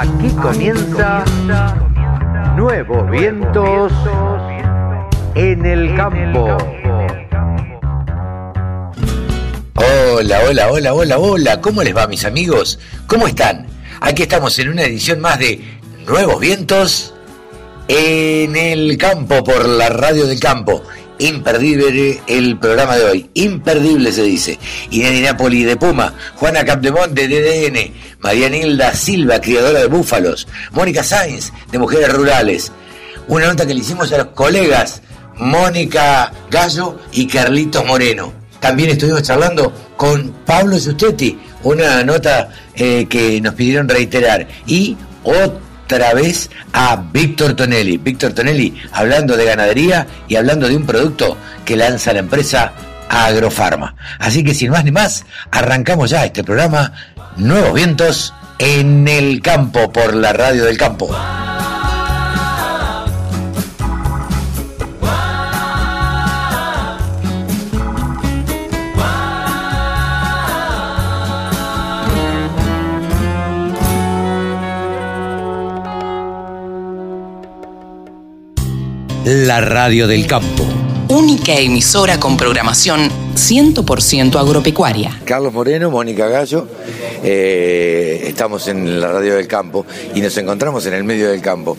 Aquí comienza Nuevos Vientos en el Campo. Hola, hola, hola, hola, hola. ¿Cómo les va, mis amigos? ¿Cómo están? Aquí estamos en una edición más de Nuevos Vientos en el Campo por la Radio del Campo. Imperdible el programa de hoy, imperdible se dice. Irene Napoli de Puma, Juana Capdemonte de DN, María Nilda Silva, criadora de búfalos, Mónica Sainz de Mujeres Rurales. Una nota que le hicimos a los colegas Mónica Gallo y Carlitos Moreno. También estuvimos charlando con Pablo Sustetti, una nota eh, que nos pidieron reiterar. Y otra vez a Víctor Tonelli. Víctor Tonelli hablando de ganadería y hablando de un producto que lanza la empresa Agrofarma. Así que sin más ni más, arrancamos ya este programa Nuevos Vientos en el campo por la radio del campo. La radio del campo. Única emisora con programación 100% agropecuaria. Carlos Moreno, Mónica Gallo, eh, estamos en la radio del campo y nos encontramos en el medio del campo.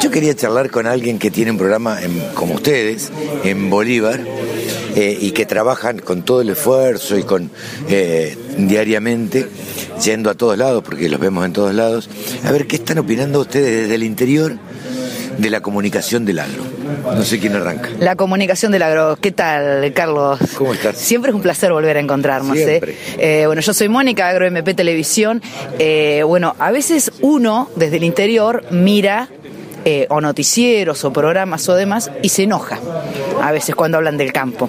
Yo quería charlar con alguien que tiene un programa como ustedes, en Bolívar, eh, y que trabajan con todo el esfuerzo y con eh, diariamente yendo a todos lados, porque los vemos en todos lados. A ver, ¿qué están opinando ustedes desde el interior de la comunicación del agro? No sé quién arranca. La comunicación del agro. ¿Qué tal, Carlos? ¿Cómo estás? Siempre es un placer volver a encontrarnos. Siempre. ¿eh? Eh, bueno, yo soy Mónica, Agro MP Televisión. Eh, bueno, a veces uno desde el interior mira eh, o noticieros o programas o demás y se enoja a veces cuando hablan del campo.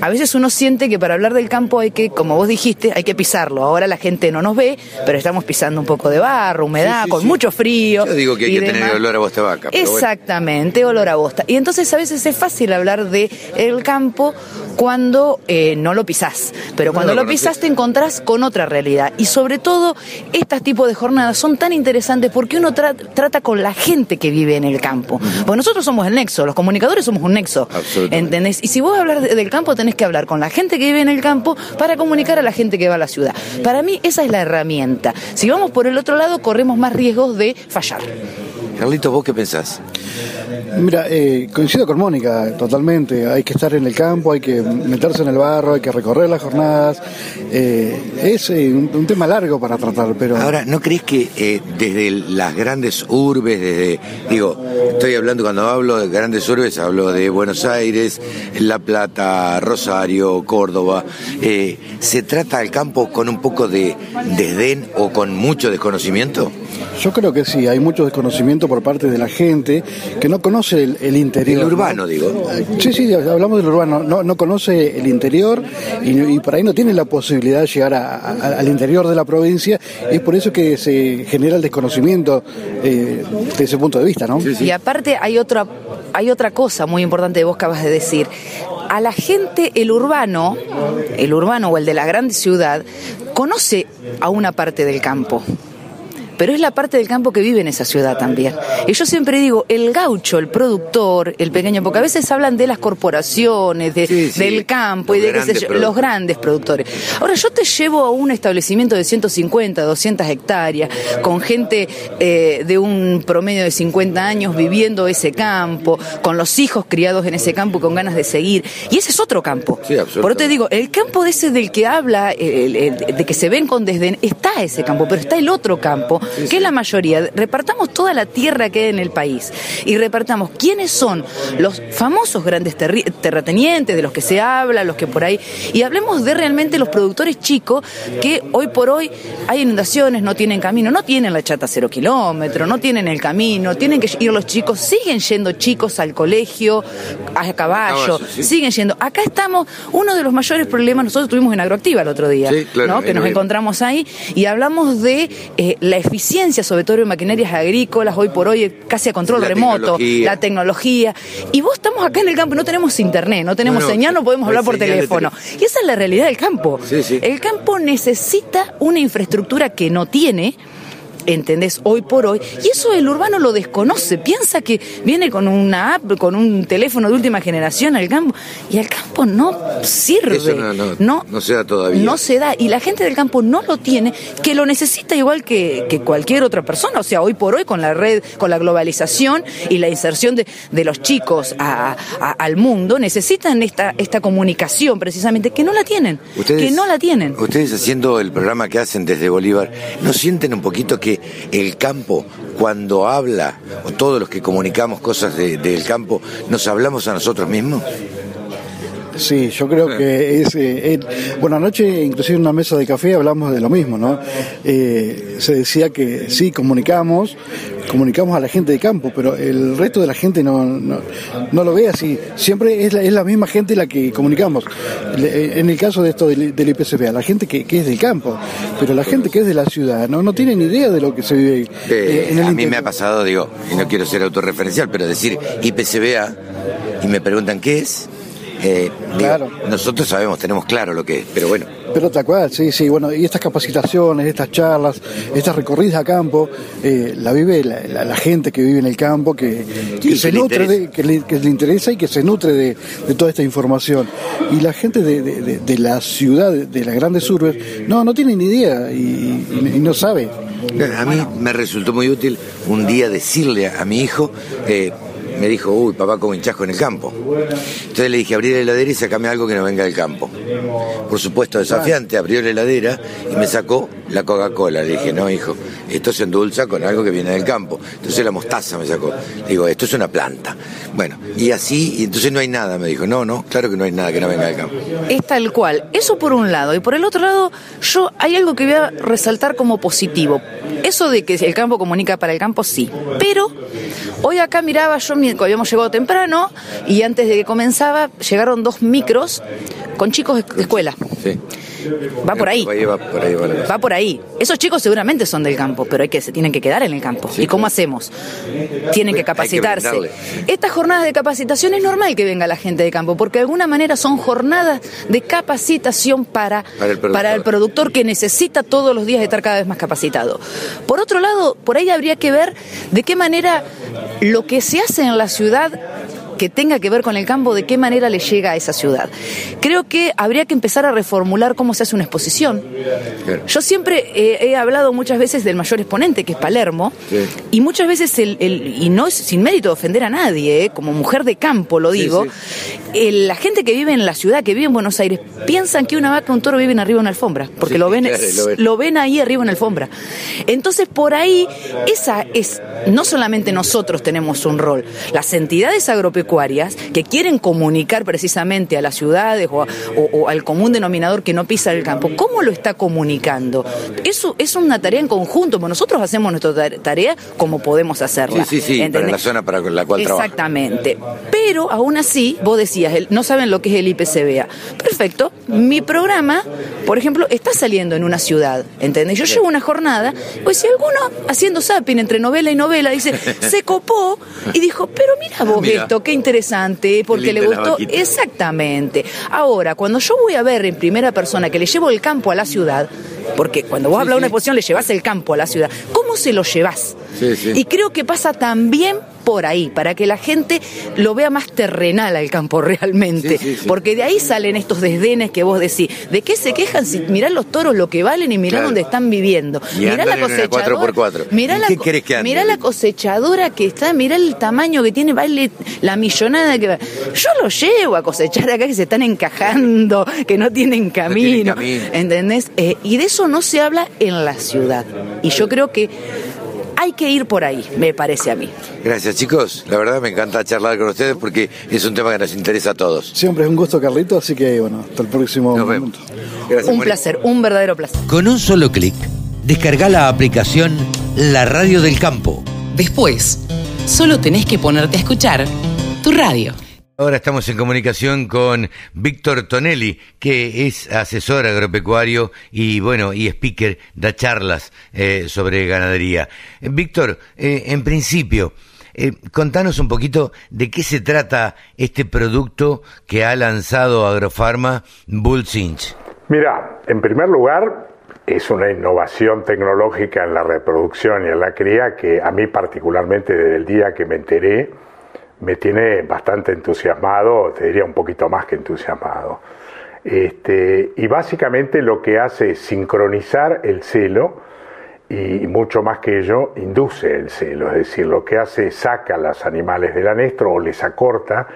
A veces uno siente que para hablar del campo hay que, como vos dijiste, hay que pisarlo. Ahora la gente no nos ve, pero estamos pisando un poco de barro, humedad, Sí, sí, con sí. mucho frío. Yo digo que hay que tener olor a bosta vaca. pero bueno. Exactamente, olor a bosta. Y entonces a veces es fácil hablar de el campo cuando eh, no lo pisás. Pero No cuando lo lo, pisás te encontrás con otra realidad. Y sobre todo, estos tipos de jornadas son tan interesantes porque uno tra- trata con la gente que vive en el campo. Porque nosotros somos el nexo, los comunicadores somos un nexo. ¿Entendés? Y si vos hablar de- del campo, tenés que hablar con la gente que vive en el campo para comunicar a la gente que va a la ciudad. Para mí, esa es la herramienta. Si vamos por el otro lado, corremos más riesgos de fallar. Carlitos, ¿vos qué pensás? Mira, eh, coincido con Mónica totalmente. Hay que estar en el campo, hay que meterse en el barro, hay que recorrer las jornadas. Eh, es eh, un, un tema largo para tratar, pero Ahora, ¿no crees que eh, desde las grandes urbes, desde, digo, estoy hablando cuando hablo de grandes urbes, hablo de Buenos Aires, La Plata, Rosario, Córdoba, eh, ¿se trata al campo con un poco de desdén o con mucho desconocimiento? Yo creo que sí, hay mucho desconocimiento por parte de la gente que no conoce el, el interior. El ¿no? urbano, digo. Sí, sí, hablamos del urbano, no, no conoce el interior y, y por ahí no tiene la posibilidad de llegar a- a- al interior de la provincia y es por eso que se genera el desconocimiento eh, de ese punto de vista, ¿no? Y aparte hay otra, hay otra cosa muy importante que vos acabas de decir. A la gente, el urbano, el urbano o el de la gran ciudad, conoce a una parte del campo. Pero es la parte del campo que vive en esa ciudad también. Y yo siempre digo, el gaucho, el productor, el pequeño, porque a veces hablan de las corporaciones, de- Sí, sí, del campo y de grandes yo, los grandes productores. Ahora, yo te llevo a un establecimiento de 150, 200 hectáreas, con gente eh, de un promedio de 50 años viviendo ese campo, con los hijos criados en ese campo y con ganas de seguir. Y ese es otro campo. Sí, absolutamente. Por eso te digo, el campo de ese del que habla, el- el- de que se ven con desdén, está ese campo, pero está el otro campo, que es la mayoría. Repartamos toda la tierra que hay en el país y repartamos quiénes son los famosos grandes terratenientes de los que se habla, los que por ahí. Y hablemos de realmente los productores chicos que hoy por hoy hay inundaciones, no tienen camino, no tienen la chata cero kilómetro, no tienen el camino, tienen que ir los chicos, siguen yendo chicos al colegio a caballo, Caballo, sí. siguen yendo. Acá estamos, uno de los mayores problemas, nosotros estuvimos en Agroactiva el otro día, claro, ¿no? que nos encontramos ahí y hablamos de eh, la eficiencia, sobre todo en maquinarias agrícolas, hoy por hoy casi a control La remoto, tecnología. la tecnología. Y vos estamos acá en el campo y no tenemos internet, no tenemos señal, no podemos hablar por teléfono. Y esa es la realidad del campo. Sí, sí. El campo necesita una infraestructura que no tiene ¿entendés? Hoy por hoy. Y eso el urbano lo desconoce, piensa que viene con una app, con un teléfono de última generación al campo, y al campo no sirve. Eso no, no, se da todavía. No se da, y la gente del campo no lo tiene, que lo necesita igual que, que cualquier otra persona. O sea, hoy por hoy con la red, con la globalización y la inserción de, de los chicos al mundo, necesitan esta, esta comunicación precisamente, que no la tienen. que no la tienen. Ustedes haciendo el programa que hacen desde Bolívar, ¿no sienten un poquito que el campo, cuando habla, o todos los que comunicamos cosas del campo, nos hablamos a nosotros mismos? Sí, yo creo que es... Eh, bueno, anoche inclusive en una mesa de café hablamos de lo mismo, ¿no? Eh, se decía que sí, comunicamos, comunicamos a la gente de campo, pero el resto de la gente no, no, lo ve así. Siempre es la, es la misma gente la que comunicamos. En el caso de esto del, del IPCPA, la gente que, es del campo, pero la gente que es de la ciudad no, no tiene ni idea de lo que se vive eh, en el A mí me ha pasado, digo, y no quiero ser autorreferencial, pero decir IPCBA y me preguntan qué es eh, claro. nosotros sabemos, tenemos claro lo que es, pero bueno. Pero tal cual, sí, sí, bueno, y estas capacitaciones, estas charlas, estas recorridas a campo, eh, la vive la, gente que vive en el campo, que, se nutre, de, que, le, interesa y que se nutre de, toda esta información. Y la gente de, la ciudad, de las grandes urbes, no, no tiene ni idea y, no sabe. A mí me resultó muy útil un día decirle a mi hijo, eh, me dijo, uy, papá, como hinchasco en el campo. Entonces le dije, abrí la heladera y sacame algo que no venga del campo. Por supuesto, desafiante, abrió la heladera y me sacó la Coca-Cola. Le dije, no, hijo, esto se endulza con algo que viene del campo. Entonces la mostaza me sacó. digo, esto es una planta. Bueno, y así, y entonces no hay nada, me dijo. No, no, claro que no hay nada que no venga del campo. Es tal cual. Eso por un lado. Y por el otro lado, yo hay algo que voy a resaltar como positivo. Eso de que el campo comunica para el campo, sí. Pero hoy acá miraba yo, habíamos llegado temprano y antes de que comenzaba llegaron dos micros con chicos de escuela. Sí. Va por ahí. Va por ahí, Esos chicos seguramente son del campo, pero hay que se tienen que quedar en el campo. ¿Y cómo hacemos? Tienen que capacitarse. Estas jornadas de capacitación es normal que venga la gente de campo, porque de alguna manera son jornadas de capacitación para, para, el, productor que necesita todos los días estar cada vez más capacitado. Por otro lado, por ahí habría que ver de qué manera lo que se hace en la ciudad que tenga que ver con el campo, de qué manera le llega a esa ciudad. Creo que habría que empezar a reformular cómo se hace una exposición. Yo siempre he hablado muchas veces del mayor exponente, que es Palermo, y muchas veces, el, y no es sin mérito de ofender a nadie, ¿eh? como mujer de campo lo digo, la gente que vive en la ciudad, que vive en Buenos Aires, piensan que una vaca, un toro viven arriba en una alfombra, porque lo, ven, lo, ven. ahí arriba en la alfombra. Entonces, por ahí, esa es, no solamente nosotros tenemos un rol, las entidades agropecuarias, que quieren comunicar precisamente a las ciudades o, al común denominador que no pisa el campo, ¿cómo lo está comunicando? Eso es una tarea en conjunto, nosotros hacemos nuestra tarea como podemos hacerla. Sí, sí, sí, para la zona para la cual Exactamente. Pero aún así, vos decías, no saben lo que es el IPCBA. Perfecto. Mi programa, por ejemplo, está saliendo en una ciudad, ¿entendés? Yo llevo una jornada, pues si alguno haciendo zapping entre novela y novela dice, se copó y dijo, pero mira vos esto, qué interesante, porque le gustó. Exactamente. Ahora, cuando yo voy a ver en primera persona que le llevo el campo a la ciudad, porque cuando vos hablas de una exposición le llevas el campo a la ciudad, ¿cómo se lo llevas? Y creo que pasa también por ahí, para que la gente lo vea más terrenal al campo realmente. Porque de ahí salen estos desdenes que vos decís. ¿De qué se quejan si mirá los toros lo que valen y mirá dónde están viviendo? mirá la cosechadora. Mirá, la, mirá la cosechadora que está, mirá el tamaño que tiene, vale la millonada que va. Yo lo llevo a cosechar acá que se están encajando, que no tienen camino. ¿Entendés? Eh, y de eso no se habla en la ciudad. Y yo creo que hay que ir por ahí, me parece a mí. Gracias chicos, la verdad me encanta charlar con ustedes porque es un tema que nos interesa a todos. Siempre es un gusto Carlito, así que bueno, hasta el próximo momento. un placer, un verdadero placer. Con un solo clic, descarga la aplicación La Radio del Campo. Después, solo tenés que ponerte a escuchar tu radio. Ahora estamos en comunicación con Víctor Tonelli, que es asesor agropecuario y bueno, y speaker, da charlas eh, sobre ganadería. Víctor, eh, en principio, eh, contanos un poquito de qué se trata este producto que ha lanzado Agrofarma Bullsinch. Mira, en primer lugar, es una innovación tecnológica en la reproducción y en la cría que a mí particularmente desde el día que me enteré me tiene bastante entusiasmado, te diría un poquito más que entusiasmado. Este, y básicamente lo que hace es sincronizar el celo y mucho más que ello, induce el celo, es decir, lo que hace es saca a los animales del anestro o les acorta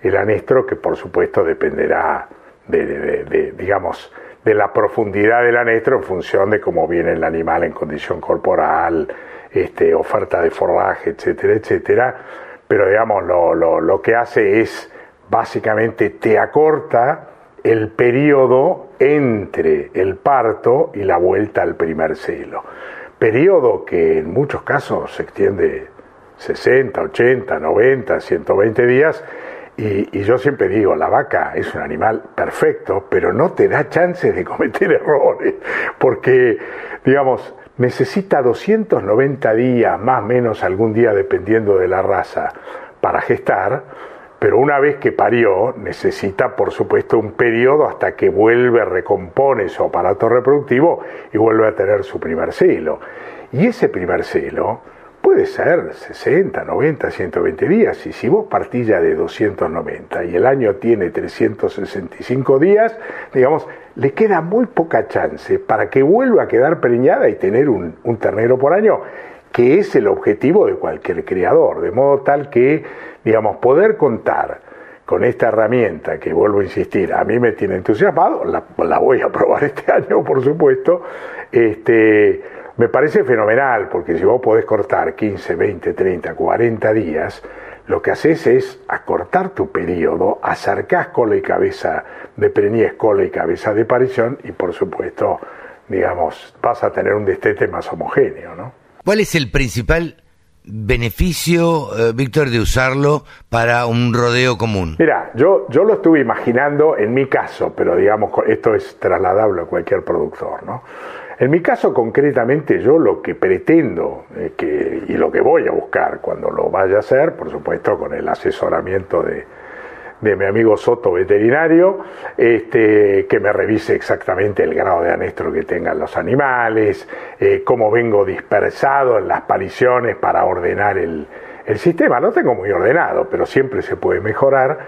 el anestro, que por supuesto dependerá de, digamos, de la profundidad del anestro en función de cómo viene el animal en condición corporal, este, oferta de forraje, etcétera, etcétera. Pero digamos, lo, lo, lo que hace es básicamente te acorta el periodo entre el parto y la vuelta al primer celo. Periodo que en muchos casos se extiende 60, 80, 90, 120 días y, yo siempre digo, la vaca es un animal perfecto, pero no te da chance de cometer errores, porque, digamos, necesita 290 días, más o menos algún día dependiendo de la raza, para gestar, pero una vez que parió, necesita, por supuesto, un periodo hasta que vuelve, recompone su aparato reproductivo y vuelve a tener su primer celo. Y ese primer celo Puede ser 60, 90, 120 días. Y si vos partís ya de 290 y el año tiene 365 días, digamos, le queda muy poca chance para que vuelva a quedar preñada y tener un, ternero por año, que es el objetivo de cualquier criador. De modo tal que, digamos, poder contar con esta herramienta, que vuelvo a insistir, a mí me tiene entusiasmado, la, la voy a probar este año, por supuesto, este me parece fenomenal, porque si vos podés cortar 15, 20, 30, 40 días, lo que haces es acortar tu periodo, acercás cola y cabeza de preñez, cola y cabeza de parición, y por supuesto, digamos, vas a tener un destete más homogéneo, ¿no? ¿Cuál es el principal beneficio, eh, Víctor, de usarlo para un rodeo común? Mira, yo, yo lo estuve imaginando en mi caso, pero digamos, esto es trasladable a cualquier productor, ¿no? En mi caso concretamente yo lo que pretendo eh, y lo que voy a buscar cuando lo vaya a hacer, por supuesto con el asesoramiento de, de mi amigo Soto veterinario, este, que me revise exactamente el grado de anestro que tengan los animales, eh, cómo vengo dispersado en las pariciones para ordenar el, el sistema. Lo tengo muy ordenado, pero siempre se puede mejorar.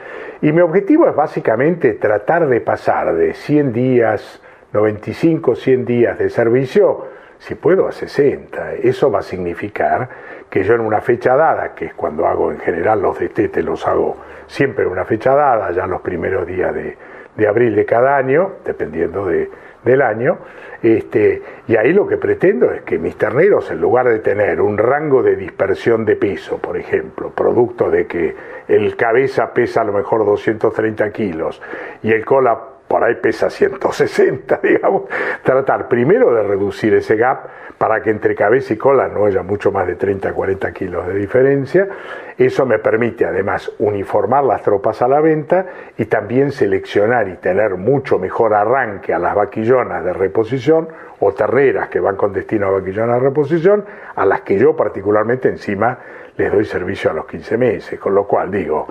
Y mi objetivo es básicamente tratar de pasar de 100 días, 95, 100 días de servicio, si puedo a 60. Eso va a significar que yo en una fecha dada, que es cuando hago en general los destetes, los hago siempre en una fecha dada, ya los primeros días de, de abril de cada año, dependiendo de, del año, este, y ahí lo que pretendo es que mis terneros, en lugar de tener un rango de dispersión de peso, por ejemplo, producto de que el cabeza pesa a lo mejor 230 kilos y el cola por ahí pesa 160, digamos, tratar primero de reducir ese gap para que entre cabeza y cola no haya mucho más de 30, 40 kilos de diferencia. Eso me permite además uniformar las tropas a la venta y también seleccionar y tener mucho mejor arranque a las vaquillonas de reposición o terreras que van con destino a vaquillonas de reposición, a las que yo particularmente encima les doy servicio a los 15 meses, con lo cual digo,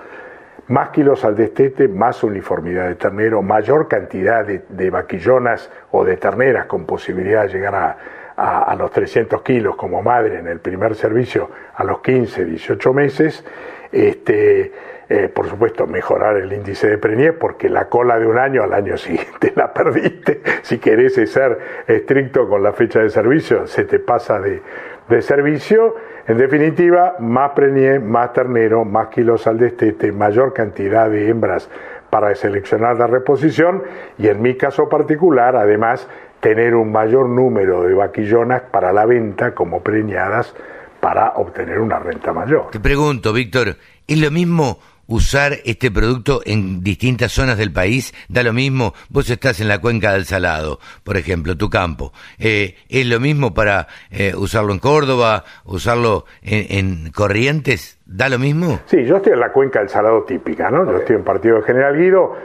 más kilos al destete, más uniformidad de ternero, mayor cantidad de, vaquillonas o de terneras con posibilidad de llegar a, a, los 300 kilos como madre en el primer servicio a los 15, 18 meses. Este, eh, por supuesto, mejorar el índice de preñez, porque la cola de un año al año siguiente la perdiste. Si querés ser estricto con la fecha de servicio, se te pasa de, de servicio en definitiva, más preñez, más ternero, más kilos al destete, mayor cantidad de hembras para seleccionar la reposición y en mi caso particular, además, tener un mayor número de vaquillonas para la venta como preñadas para obtener una renta mayor. Te pregunto, Víctor, ¿es lo mismo usar este producto en distintas zonas del país, da lo mismo, vos estás en la cuenca del Salado, por ejemplo, tu campo, eh, es lo mismo para eh, usarlo en Córdoba, usarlo en, Corrientes, da lo mismo. Sí, yo estoy en la cuenca del Salado típica, ¿no? Yo estoy en Partido de General Guido,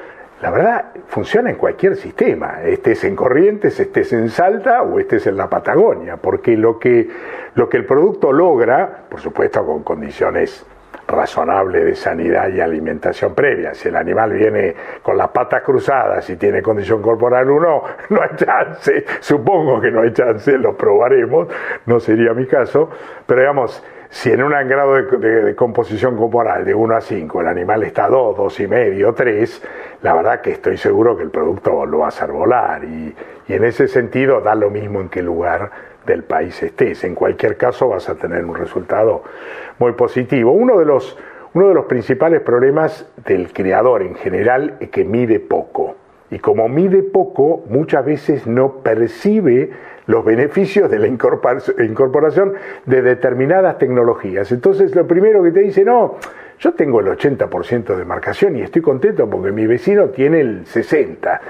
la verdad, funciona en cualquier sistema, estés en Corrientes, estés en Salta o estés en la Patagonia, porque lo que, lo que el producto logra, por supuesto con condiciones razonable de sanidad y alimentación previa. Si el animal viene con las patas cruzadas y tiene condición corporal 1, no hay chance, supongo que no hay chance, lo probaremos, no sería mi caso, pero digamos, si en un grado de, composición corporal de 1 a 5 el animal está a 2, 2 y medio, 3, la verdad que estoy seguro que el producto lo va a hacer volar. Y en ese sentido da lo mismo en qué lugar del país estés. En cualquier caso vas a tener un resultado muy positivo. Uno de los, uno de los principales problemas del creador en general es que mide poco. Y como mide poco, muchas veces no percibe los beneficios de la incorporación de determinadas tecnologías. Entonces lo primero que te dice, no, yo tengo el 80% de marcación y estoy contento porque mi vecino tiene el 60%.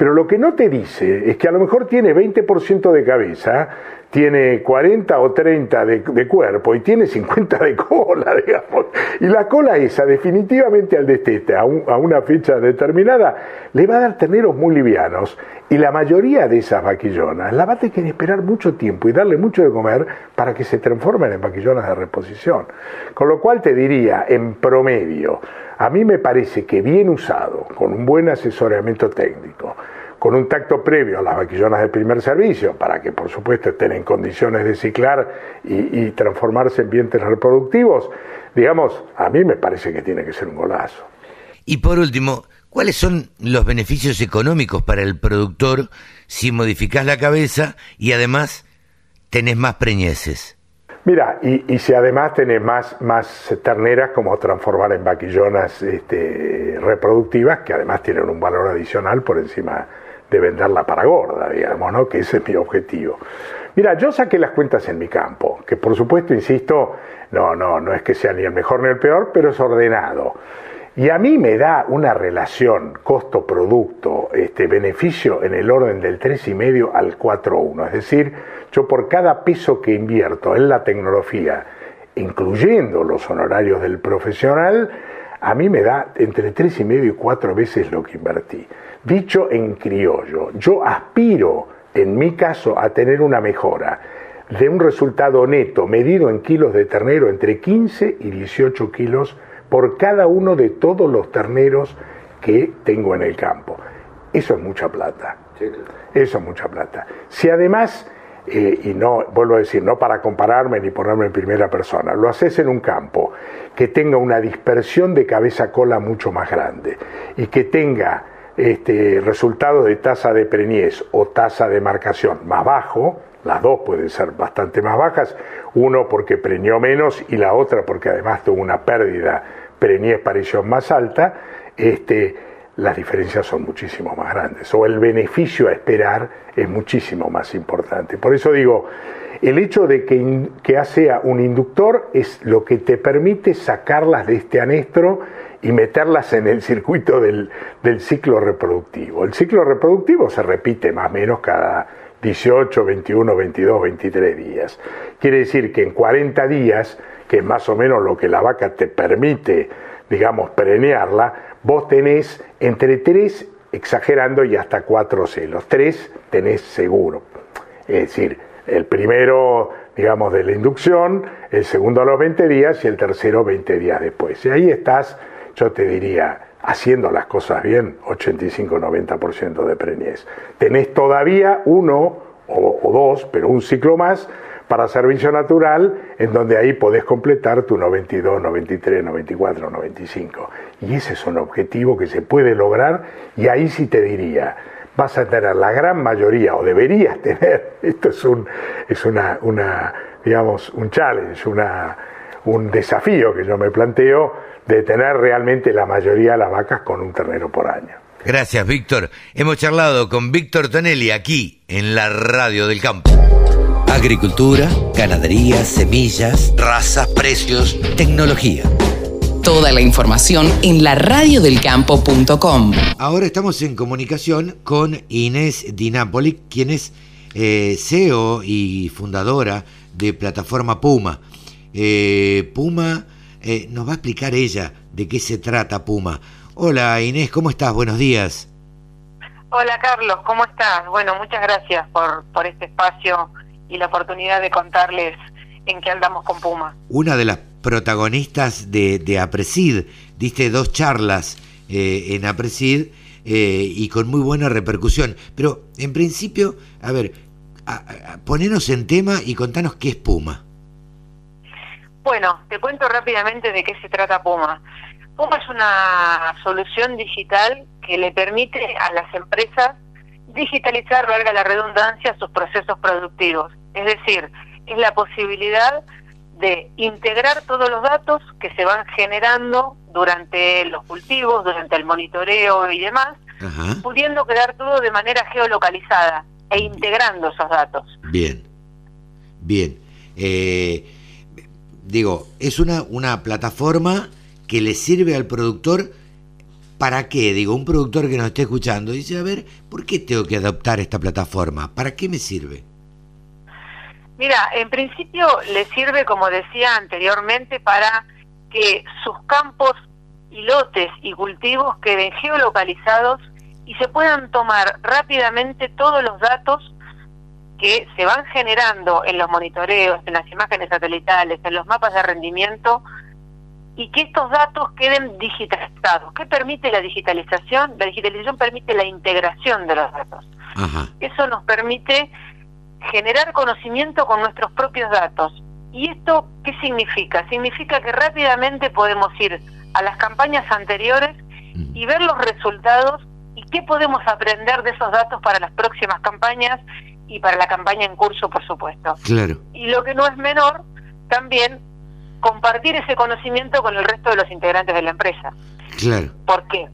Pero lo que no te dice es que a lo mejor tiene 20% de cabeza, tiene 40 o 30 de, cuerpo y tiene 50 de cola, digamos. Y la cola esa, definitivamente al destete, a, a una fecha determinada, le va a dar terneros muy livianos. Y la mayoría de esas vaquillonas la va a tener que esperar mucho tiempo y darle mucho de comer para que se transformen en vaquillonas de reposición. Con lo cual te diría, en promedio, a mí me parece que bien usado, con un buen asesoramiento técnico, con un tacto previo a las vaquillonas de primer servicio, para que por supuesto estén en condiciones de ciclar y, transformarse en vientres reproductivos, digamos, a mí me parece que tiene que ser un golazo. Y por último, ¿cuáles son los beneficios económicos para el productor si modificás la cabeza y además tenés más preñeces? Mira, y, si además tenés más, más terneras, como transformar en vaquillonas este, reproductivas, que además tienen un valor adicional por encima de venderla para gorda, digamos, ¿no? Que ese es mi objetivo. Mira, yo saqué las cuentas en mi campo, que por supuesto, insisto, no, no, no es que sea ni el mejor ni el peor, pero es ordenado. Y a mí me da una relación costo-producto, este, beneficio en el orden del 3,5 al 4,1. Es decir, yo por cada peso que invierto en la tecnología, incluyendo los honorarios del profesional, a mí me da entre 3,5 y 4 veces lo que invertí. Dicho en criollo, yo aspiro, en mi caso, a tener una mejora de un resultado neto medido en kilos de ternero entre 15 y 18 kilos por cada uno de todos los terneros que tengo en el campo. Eso es mucha plata. Eso es mucha plata. Si además, eh, y no, vuelvo a decir, no para compararme ni ponerme en primera persona, lo haces en un campo que tenga una dispersión de cabeza-cola mucho más grande y que tenga este, resultado de tasa de preñez o tasa de marcación más bajo, las dos pueden ser bastante más bajas, uno porque preñó menos y la otra porque además tuvo una pérdida preñez-parición más alta, este, las diferencias son muchísimo más grandes, o el beneficio a esperar es muchísimo más importante. Por eso digo, el hecho de que, que sea un inductor es lo que te permite sacarlas de este anestro y meterlas en el circuito del, ciclo reproductivo. El ciclo reproductivo se repite más o menos cada 18, 21, 22, 23 días. Quiere decir que en 40 días, que es más o menos lo que la vaca te permite, digamos, preñarla, vos tenés entre 3, exagerando, y hasta 4 celos. 3 tenés seguro. Es decir, el primero, digamos, de la inducción, el segundo a los 20 días y el tercero 20 días después. Y ahí estás yo te diría, haciendo las cosas bien, 85-90% de preñez. Tenés todavía uno o, dos, pero un ciclo más para servicio natural, en donde ahí podés completar tu 92, 93, 94, 95. Y ese es un objetivo que se puede lograr y ahí sí te diría, vas a tener la gran mayoría, o deberías tener, esto es un, es una, una digamos, un challenge, una, un desafío que yo me planteo, de tener realmente la mayoría de las vacas con un ternero por año. Gracias, Víctor. Hemos charlado con Víctor Tonelli aquí en la Radio del Campo. Agricultura, ganadería, semillas, razas, precios, tecnología. Toda la información en la radiodelcampo.com. Ahora estamos en comunicación con Inés Di Napoli, quien es eh, CEO y fundadora de Plataforma Puma. Eh, Puma eh, nos va a explicar ella de qué se trata Puma. Hola Inés, ¿cómo estás? Buenos días. Hola Carlos, ¿cómo estás? Bueno, muchas gracias por, por este espacio y la oportunidad de contarles en qué andamos con Puma. Una de las protagonistas de, de APRESID, diste dos charlas eh, en APRESID eh, y con muy buena repercusión. Pero en principio, a ver, a, ponenos en tema y contanos qué es Puma. Bueno, te cuento rápidamente de qué se trata Puma. Puma es una solución digital que le permite a las empresas digitalizar, valga la redundancia, sus procesos productivos. Es decir, es la posibilidad de integrar todos los datos que se van generando durante los cultivos, durante el monitoreo y demás, pudiendo quedar todo de manera geolocalizada e integrando esos datos. Bien, bien. Eh, digo, es una, una plataforma que le sirve al productor ¿Para qué? Digo, un productor que nos esté escuchando dice, a ver, ¿por qué tengo que adoptar esta plataforma? ¿Para qué me sirve? Mira, en principio le sirve, como decía anteriormente, para que sus campos y lotes y cultivos queden geolocalizados y se puedan tomar rápidamente todos los datos que se van generando en los monitoreos, en las imágenes satelitales, en los mapas de rendimiento, y que estos datos queden digitalizados. ¿Qué permite la digitalización? La digitalización permite la integración de los datos. Eso nos permite generar conocimiento con nuestros propios datos. ¿Y esto qué significa? Significa que rápidamente podemos ir a las campañas anteriores mm. y ver los resultados y qué podemos aprender de esos datos para las próximas campañas y para la campaña en curso, por supuesto. Claro. Y lo que no es menor, también compartir ese conocimiento con el resto de los integrantes de la empresa. Claro. ¿Por qué?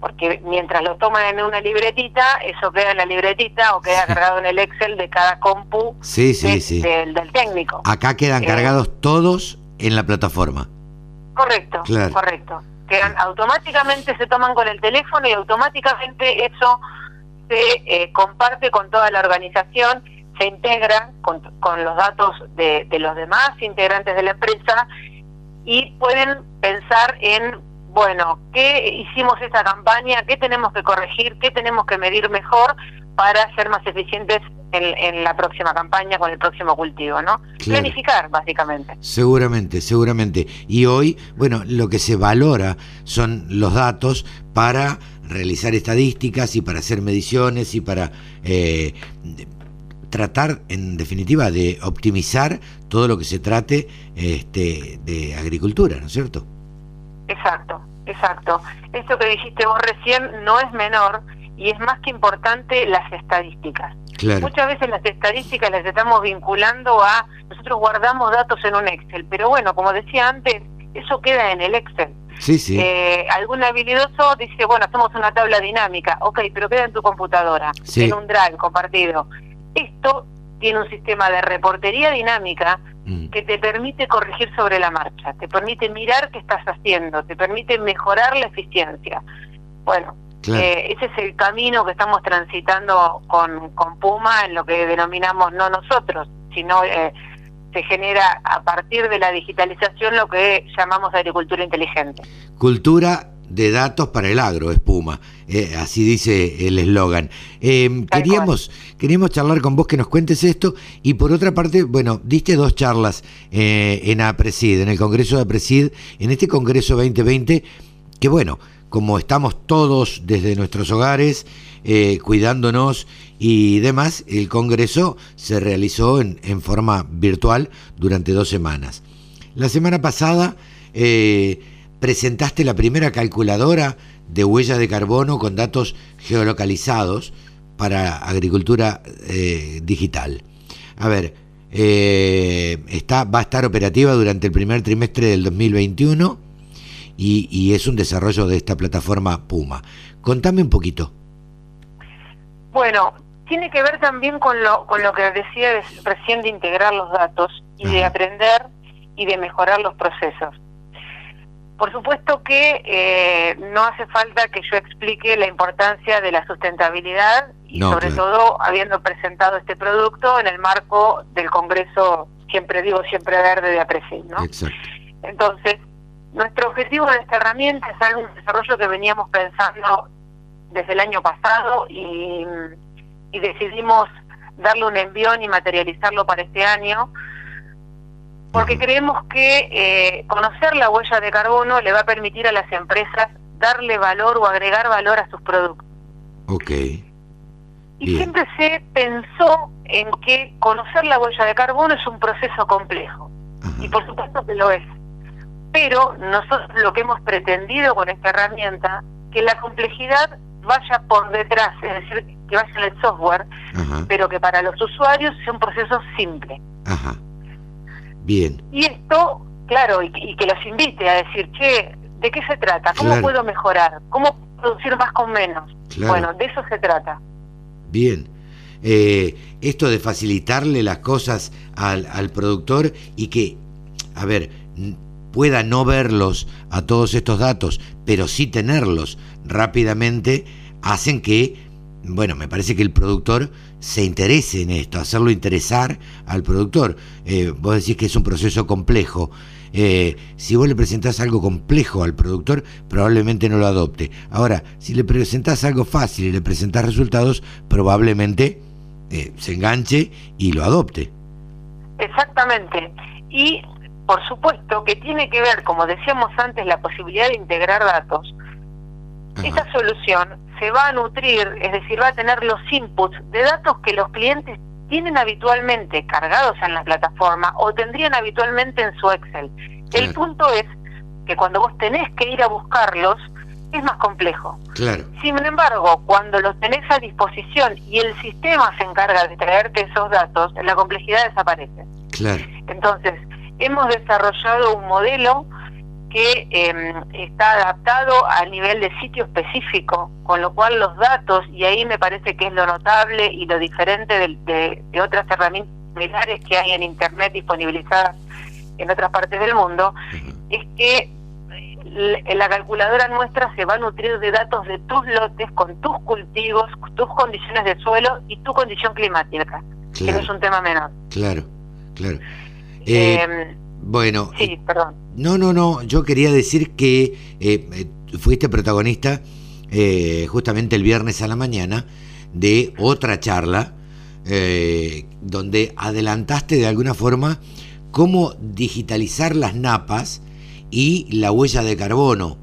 Porque mientras lo toman en una libretita, eso queda en la libretita o queda cargado en el Excel de cada compu sí, sí, sí. Del, técnico. Acá quedan eh, cargados todos en la plataforma. Correcto, correcto. Quedan automáticamente se toman con el teléfono y automáticamente eso se eh, comparte con toda la organización se integra con, los datos de, los demás integrantes de la empresa y pueden pensar en, bueno, ¿qué hicimos esta campaña? ¿Qué tenemos que corregir? ¿Qué tenemos que medir mejor para ser más eficientes en, la próxima campaña con el próximo cultivo, ¿no? Planificar, básicamente. Seguramente, seguramente. Y hoy, bueno, lo que se valora son los datos para realizar estadísticas y para hacer mediciones y para eh, tratar, en definitiva, de optimizar todo lo que se trate este, de agricultura, ¿no es cierto? Exacto, exacto. Esto que dijiste vos recién no es menor y es más que importante las estadísticas. Muchas veces las estadísticas las estamos vinculando a, nosotros guardamos datos en un Excel, pero bueno, como decía antes, eso queda en el Excel. Sí, sí. Eh, algún habilidoso dice, bueno, hacemos una tabla dinámica, ok, pero queda en tu computadora, en un drive compartido. Esto tiene un sistema de reportería dinámica mm. que te permite corregir sobre la marcha, te permite mirar qué estás haciendo, te permite mejorar la eficiencia. Bueno, eh, ese es el camino que estamos transitando con, con Puma en lo que denominamos no nosotros, sino eh, se genera a partir de la digitalización lo que llamamos agricultura inteligente. Cultura de datos para el agro, espuma. Eh, así dice el eslogan. Eh, queríamos, queríamos charlar con vos que nos cuentes esto y por otra parte, bueno, diste dos charlas eh, en APRESID, en el Congreso de APRESID, en este Congreso 2020, que bueno, como estamos todos desde nuestros hogares, cuidándonos y demás, el Congreso se realizó en, en, forma virtual durante dos semanas. La semana pasada presentaste la primera calculadora de huella de carbono con datos geolocalizados para agricultura eh, digital. A ver, eh, está, va a estar operativa durante el primer trimestre del 2021 y, y, es un desarrollo de esta plataforma Puma. Contame un poquito. Bueno, tiene que ver también con lo, con lo que decía recién de integrar los datos y de aprender y de mejorar los procesos. Por supuesto que eh, no hace falta que yo explique la importancia de la sustentabilidad y sobre todo habiendo presentado este producto en el marco del Congreso, siempre digo, siempre verde de APRESID, ¿no? Entonces, nuestro objetivo de esta herramienta es algo, un desarrollo que veníamos pensando desde el año pasado y, y decidimos darle un envión y materializarlo para este año porque creemos que eh, conocer la huella de carbono le va a permitir a las empresas darle valor o agregar valor a sus productos. Ok. Y siempre se pensó en que conocer la huella de carbono es un proceso complejo. Y por supuesto que lo es. Pero nosotros lo que hemos pretendido con esta herramienta, que la complejidad vaya por detrás, es decir, que vaya en el software, pero que para los usuarios sea un proceso simple. Ajá. Bien. Y esto, claro, y, que los invite a decir, che, ¿de qué se trata? ¿Cómo puedo mejorar? ¿Cómo producir más con menos? Bueno, de eso se trata. Bien. Eh, esto de facilitarle las cosas al, al productor y que, a ver, pueda no verlos a todos estos datos, pero sí tenerlos rápidamente, hacen que, bueno, me parece que el productor se interese en esto, hacerlo interesar al productor. Eh, vos decís que es un proceso complejo. Eh, si vos le presentás algo complejo al productor, probablemente no lo adopte. Ahora, si le presentás algo fácil y le presentás resultados, probablemente eh, se enganche y lo adopte. Exactamente. Y por supuesto que tiene que ver, como decíamos antes, la posibilidad de integrar datos. Esta solución se va a nutrir, es decir, va a tener los inputs de datos que los clientes tienen habitualmente cargados en la plataforma o tendrían habitualmente en su Excel. El punto es que cuando vos tenés que ir a buscarlos, es más complejo. Claro. Sin embargo, cuando los tenés a disposición y el sistema se encarga de traerte esos datos, la complejidad desaparece. Claro. Entonces, hemos desarrollado un modelo que em, está adaptado a nivel de sitio específico, con lo cual los datos, y ahí me parece que es lo notable y lo diferente de, otras herramientas similares que hay en Internet disponibilizadas en otras partes del mundo, es que la calculadora nuestra se va a nutrir de datos de tus lotes con tus cultivos, tus condiciones de suelo y tu condición climática, que no es un tema menor. Claro, claro. Eh, em, bueno. Sí, perdón. No, no, no. Yo quería decir que eh, eh, fuiste protagonista justamente el viernes a la mañana de otra charla donde adelantaste de alguna forma cómo digitalizar las napas y la huella de carbono.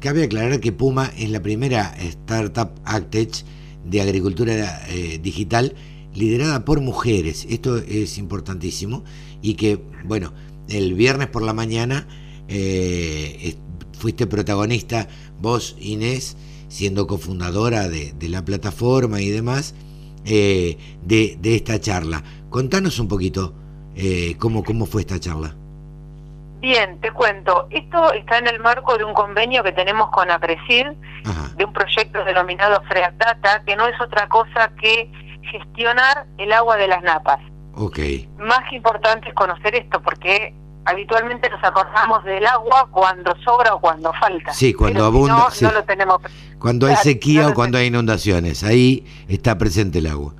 cabe aclarar que Puma es la primera startup Actech de agricultura digital liderada por mujeres. Esto es importantísimo. Y que, bueno, el viernes por la mañana eh, fuiste protagonista, vos Inés, siendo cofundadora de, la plataforma y demás, eh, de, esta charla. Contanos un poquito eh, cómo, cómo fue esta charla. Bien, te cuento. Esto está en el marco de un convenio que tenemos con APRESID, de un proyecto denominado Freat Data, que no es otra cosa que gestionar el agua de las napas. Ok. Más que importante es conocer esto, porque habitualmente nos acordamos del agua cuando sobra o cuando falta. Sí, cuando abunda. no, lo tenemos. Cuando hay sequía o cuando hay inundaciones, ahí está presente el agua.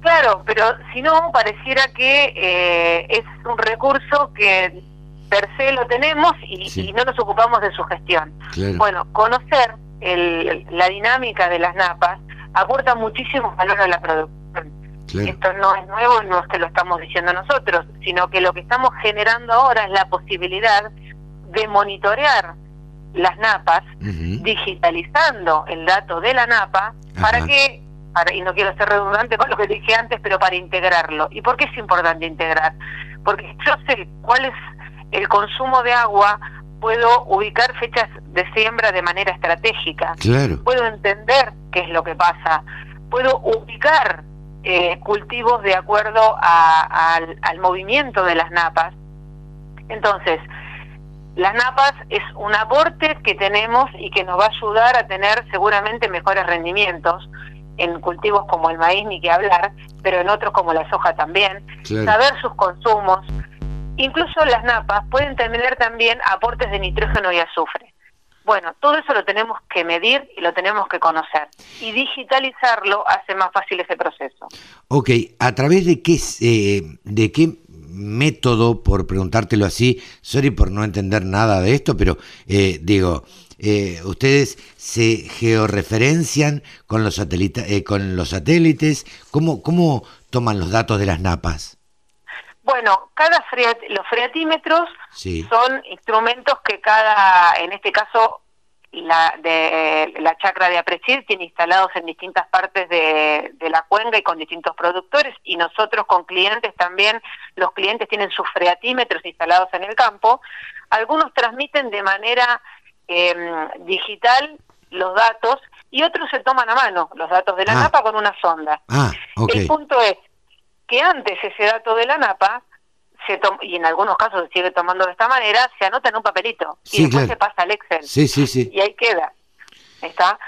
Claro, pero si no, pareciera que eh, es un recurso que per se lo tenemos y, no nos ocupamos de su gestión. Bueno, conocer la dinámica de las napas aporta muchísimo valor a la producción. Esto no es nuevo, no es que lo estamos diciendo nosotros, sino que lo que estamos generando ahora es la posibilidad de monitorear las napas, digitalizando el dato de la napa, para que, para, y no quiero ser redundante con lo que dije antes, pero para integrarlo. ¿Y por qué es importante integrar? Porque yo sé cuál es el consumo de agua puedo ubicar fechas de siembra de manera estratégica. Puedo entender qué es lo que pasa. Puedo ubicar eh, cultivos de acuerdo al, al movimiento de las napas. Entonces, las napas es un aporte que tenemos y que nos va a ayudar a tener seguramente mejores rendimientos en cultivos como el maíz, ni que hablar, pero en otros como la soja también. Saber sus consumos, Incluso las napas pueden tener también aportes de nitrógeno y azufre. Bueno, todo eso lo tenemos que medir y lo tenemos que conocer. Y digitalizarlo hace más fácil ese proceso. Ok, ¿a través de qué, eh, de qué método, por preguntártelo así, sorry por no entender nada de esto, pero eh, digo, eh, ustedes se georreferencian con los, con los satélites, ¿Cómo, ¿cómo toman los datos de las napas? Bueno, cada freat- los freatímetros Sí. son instrumentos que cada, en este caso, la de la chacra de Aprecid tiene instalados en distintas partes de, de la cuenca y con distintos productores y nosotros con clientes también, los clientes tienen sus freatímetros instalados en el campo. Algunos transmiten de manera eh, digital los datos y otros se toman a mano los datos de la Ah. napa con una sonda. Ah, ok. El punto es que antes ese dato de la napa, se y en algunos casos se sigue tomando de esta manera, se anota en un papelito Sí, y después claro. se pasa al Excel Sí, sí, sí. y ahí queda. ¿Está?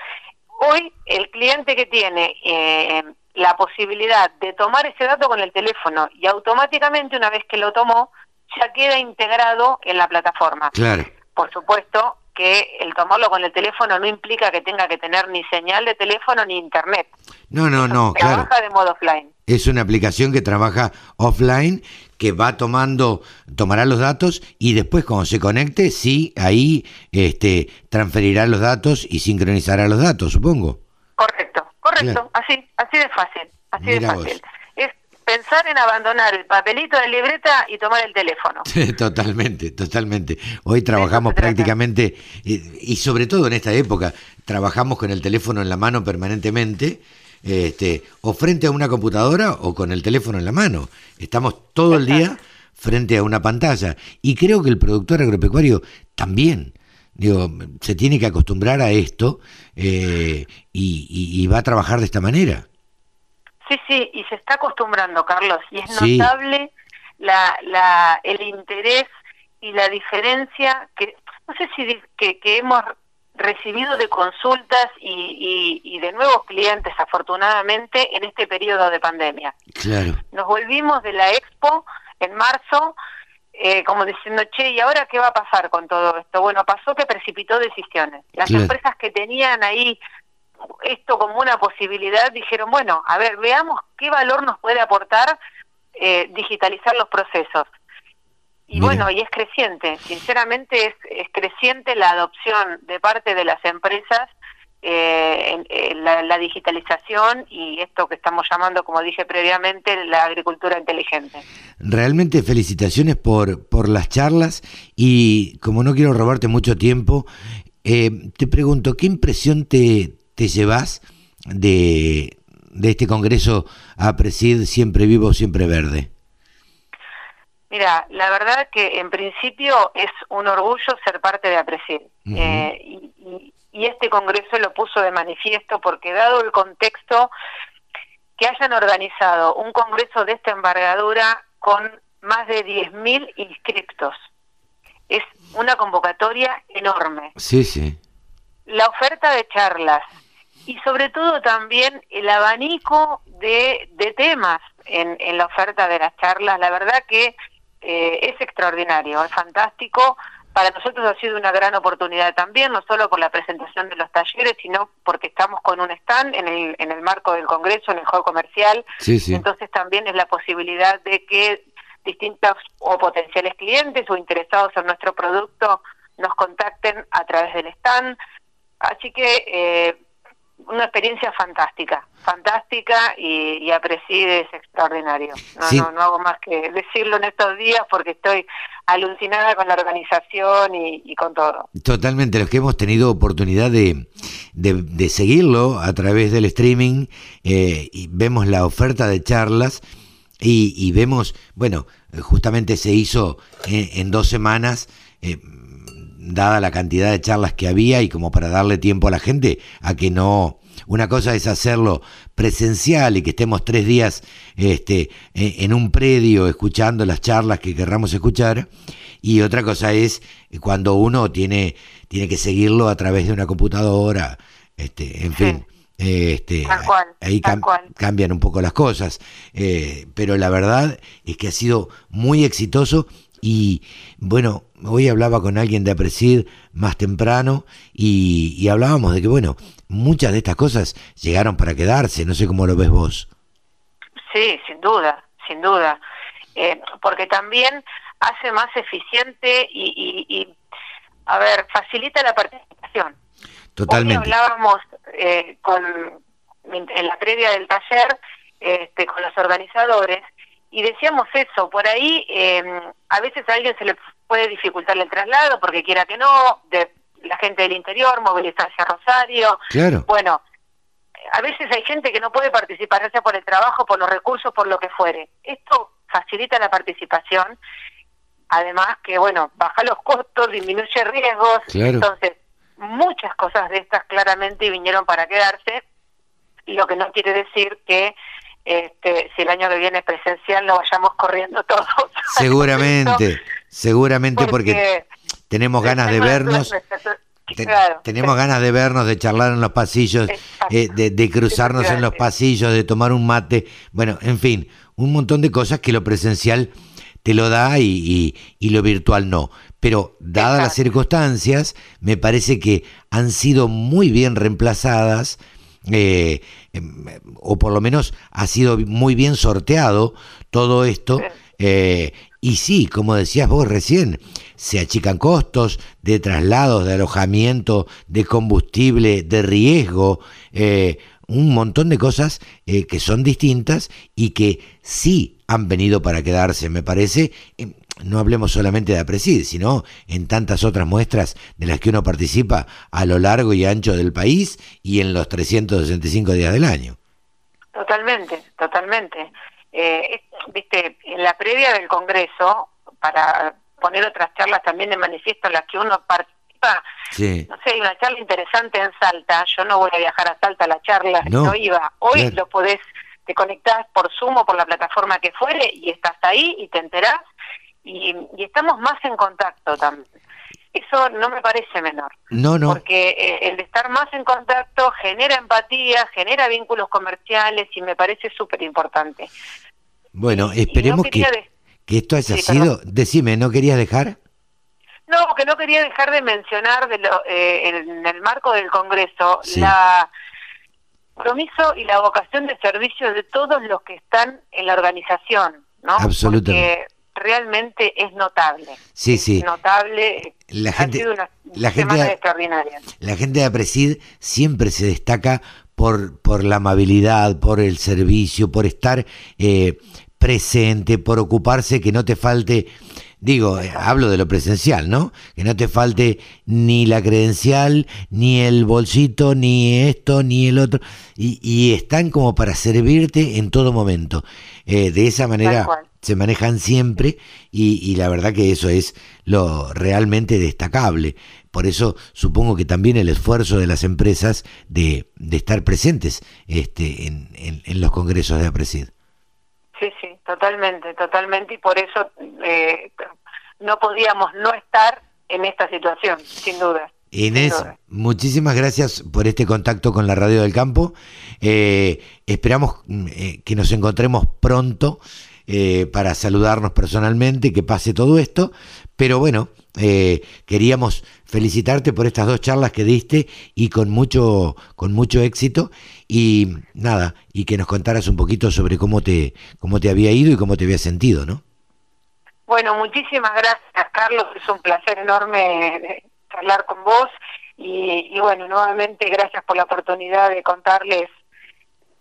Hoy el cliente que tiene eh, la posibilidad de tomar ese dato con el teléfono y automáticamente una vez que lo tomó, ya queda integrado en la plataforma. Claro. Por supuesto que el tomarlo con el teléfono no implica que tenga que tener ni señal de teléfono ni internet. No, no, no, claro. Trabaja de modo offline. Es una aplicación que trabaja offline, que va tomando, tomará los datos y después cuando se conecte, sí, ahí este, transferirá los datos y sincronizará los datos, supongo. Correcto, correcto, Claro. así, así de fácil, así Mira de fácil. Es pensar en abandonar el papelito de libreta y tomar el teléfono. totalmente, totalmente. Hoy trabajamos prácticamente, y, y sobre todo en esta época, trabajamos con el teléfono en la mano permanentemente, este, o frente a una computadora o con el teléfono en la mano. Estamos todo el día frente a una pantalla. Y creo que el productor agropecuario también. Digo, se tiene que acostumbrar a esto eh, y, y- y va a trabajar de esta manera. Sí, sí, y se está acostumbrando, Carlos, y es Sí. notable la, la, el interés y la diferencia que, no sé si que hemos recibido de consultas y, y, y de nuevos clientes, afortunadamente, en este periodo de pandemia. Claro, Nos volvimos de la expo en marzo, eh, como diciendo, che, ¿y ahora qué va a pasar con todo esto? Bueno, pasó que precipitó decisiones. Las Claro. empresas que tenían ahí esto como una posibilidad dijeron, bueno, a ver, veamos qué valor nos puede aportar eh, digitalizar los procesos. Y Mira. bueno, y es creciente, sinceramente es, es creciente la adopción de parte de las empresas eh, en- en la, la digitalización y esto que estamos llamando, como dije previamente, la agricultura inteligente. realmente felicitaciones por, por las charlas y como no quiero robarte mucho tiempo, eh, te pregunto, ¿qué impresión te, te llevas de, de este Congreso a Presid Siempre Vivo, Siempre Verde? Mira, la verdad que en principio es un orgullo ser parte de APRESID. Ujú. Eh, y, y- y este congreso lo puso de manifiesto porque dado el contexto que hayan organizado un congreso de esta envergadura con más de 10.000 inscriptos. Es una convocatoria enorme. Sí, sí. La oferta de charlas y sobre todo también el abanico de, de temas en, en la oferta de las charlas, la verdad que eh, es extraordinario, es fantástico. Para nosotros ha sido una gran oportunidad también, no solo por la presentación de los talleres, sino porque estamos con un stand en el, en el marco del Congreso, en el hall comercial. Sí, sí. Entonces también es la posibilidad de que distintos o potenciales clientes o interesados en nuestro producto nos contacten a través del stand. Así que eh, una experiencia fantástica, fantástica y, y Apreside es extraordinario. No, Sí. no, no hago más que decirlo en estos días porque estoy alucinada con la organización y, y con todo. Totalmente, los que hemos tenido oportunidad de, de, de seguirlo a través del streaming eh, y vemos la oferta de charlas y, y vemos, bueno, eh, justamente se hizo en, en dos semanas, eh, dada la cantidad de charlas que había y como para darle tiempo a la gente a que no... Una cosa es hacerlo presencial y que estemos tres días este, en en un predio escuchando las charlas que querramos escuchar y otra cosa es cuando uno tiene, tiene que seguirlo a través de una computadora, este, en fin. Este, Tal cual, ahí tal cam- cual. cambian un poco las cosas, eh, pero la verdad es que ha sido muy exitoso y bueno, hoy hablaba con alguien de Apresid más temprano y, y hablábamos de que bueno, muchas de estas cosas llegaron para quedarse, no sé cómo lo ves vos. Sí, sin duda, sin duda. Eh, porque también hace más eficiente y, y- y, a ver, facilita la participación. Totalmente. Hoy hablábamos eh, con, en la previa del taller este, con los organizadores y decíamos eso, por ahí eh, a veces a alguien se le puede dificultar el traslado porque quiera que no, de la gente del interior, movilizarse a Rosario. Claro. Bueno, a veces hay gente que no puede participar, ya sea por el trabajo, por los recursos, por lo que fuere. Esto facilita la participación, además que, bueno, baja los costos, disminuye riesgos, Claro. entonces muchas cosas de estas claramente vinieron para quedarse, lo que no quiere decir que este, si el año que viene es presencial no vayamos corriendo todos. Seguramente, seguramente porque, tenemos ganas de vernos. Te- Claro, tenemos ganas de vernos, de charlar en los pasillos, eh, de, de cruzarnos en los pasillos, de tomar un mate, bueno, en fin, un montón de cosas que lo presencial te lo da y, y- y lo virtual no. Pero dadas las circunstancias, me parece que han sido muy bien reemplazadas, eh, em, o por lo menos ha sido muy bien sorteado todo esto. Eh, y sí, como decías vos recién, se achican costos de traslados, de alojamiento, de combustible, de riesgo, eh, un montón de cosas eh, que son distintas y que sí han venido para quedarse, me parece. No hablemos solamente de Apresid, sino en tantas otras muestras de las que uno participa a lo largo y ancho del país y en los 365 días del año. Totalmente, totalmente. Eh, Viste, en la previa del Congreso, para poner otras charlas también de manifiesto en las que uno participa, Sí, no sé, hay una charla interesante en Salta, yo no voy a viajar a Salta a la charla, No, no, iba. Hoy claro. lo podés, te conectás por Zoom o por la plataforma que fuere y estás ahí y te enterás y, y estamos más en contacto también. Eso no me parece menor. no, no. Porque eh, el de estar más en contacto genera empatía, genera vínculos comerciales y me parece súper importante. Bueno, esperemos no que, de- que esto haya Sí, sido... Decime, ¿no querías dejar? No, que no quería dejar de mencionar de lo- eh, en el marco del Congreso Sí. la compromiso y la vocación de servicio de todos los que están en la organización, ¿no? Absolutamente. Porque realmente es notable. Sí, sí. Notable. La ha gente- sido una la gente- extraordinaria. La gente de Apresid siempre se destaca por, por la amabilidad, por el servicio, por estar eh, presente, por ocuparse que no te falte, digo, eh, hablo de lo presencial, ¿no? Que no te falte ni la credencial, ni el bolsito, ni esto, ni el otro. Y, y están como para servirte en todo momento. Eh, de esa manera. Se manejan siempre y, y la verdad que eso es lo realmente destacable. Por eso supongo que también el esfuerzo de las empresas de, de estar presentes este, en, en- en los congresos de Apresid. Sí, sí, totalmente, totalmente, y por eso eh, no podíamos no estar en esta situación, sin duda. Inés, Sin duda. muchísimas gracias por este contacto con la Radio del Campo. Eh, esperamos mm, eh, que nos encontremos pronto eh, para saludarnos personalmente, que pase todo esto. Pero bueno, eh, queríamos felicitarte por estas dos charlas que diste y con mucho, con mucho éxito. Y nada, y que nos contaras un poquito sobre cómo te, cómo te había ido y cómo te había sentido, ¿no? Bueno, muchísimas gracias, Carlos. Es un placer enorme eh, hablar con vos. Y, bueno, nuevamente gracias por la oportunidad de contarles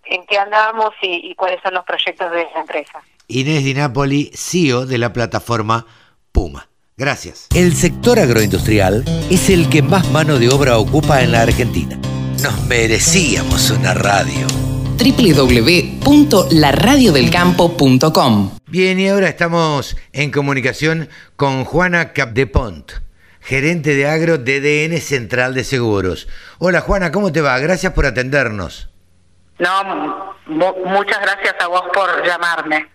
en qué andamos y, y cuáles son los proyectos de la empresa. Inés Di Napoli, CEO de la plataforma Puma. Gracias. El sector agroindustrial es el que más mano de obra ocupa en la Argentina. Nos merecíamos una radio. www.laradiodelcampo.com Bien, y ahora estamos en comunicación con Juana Capdepont, gerente de agro de DN Central de Seguros. Hola Juana, ¿cómo te va? Gracias por atendernos. No, mu- muchas gracias a vos por llamarme.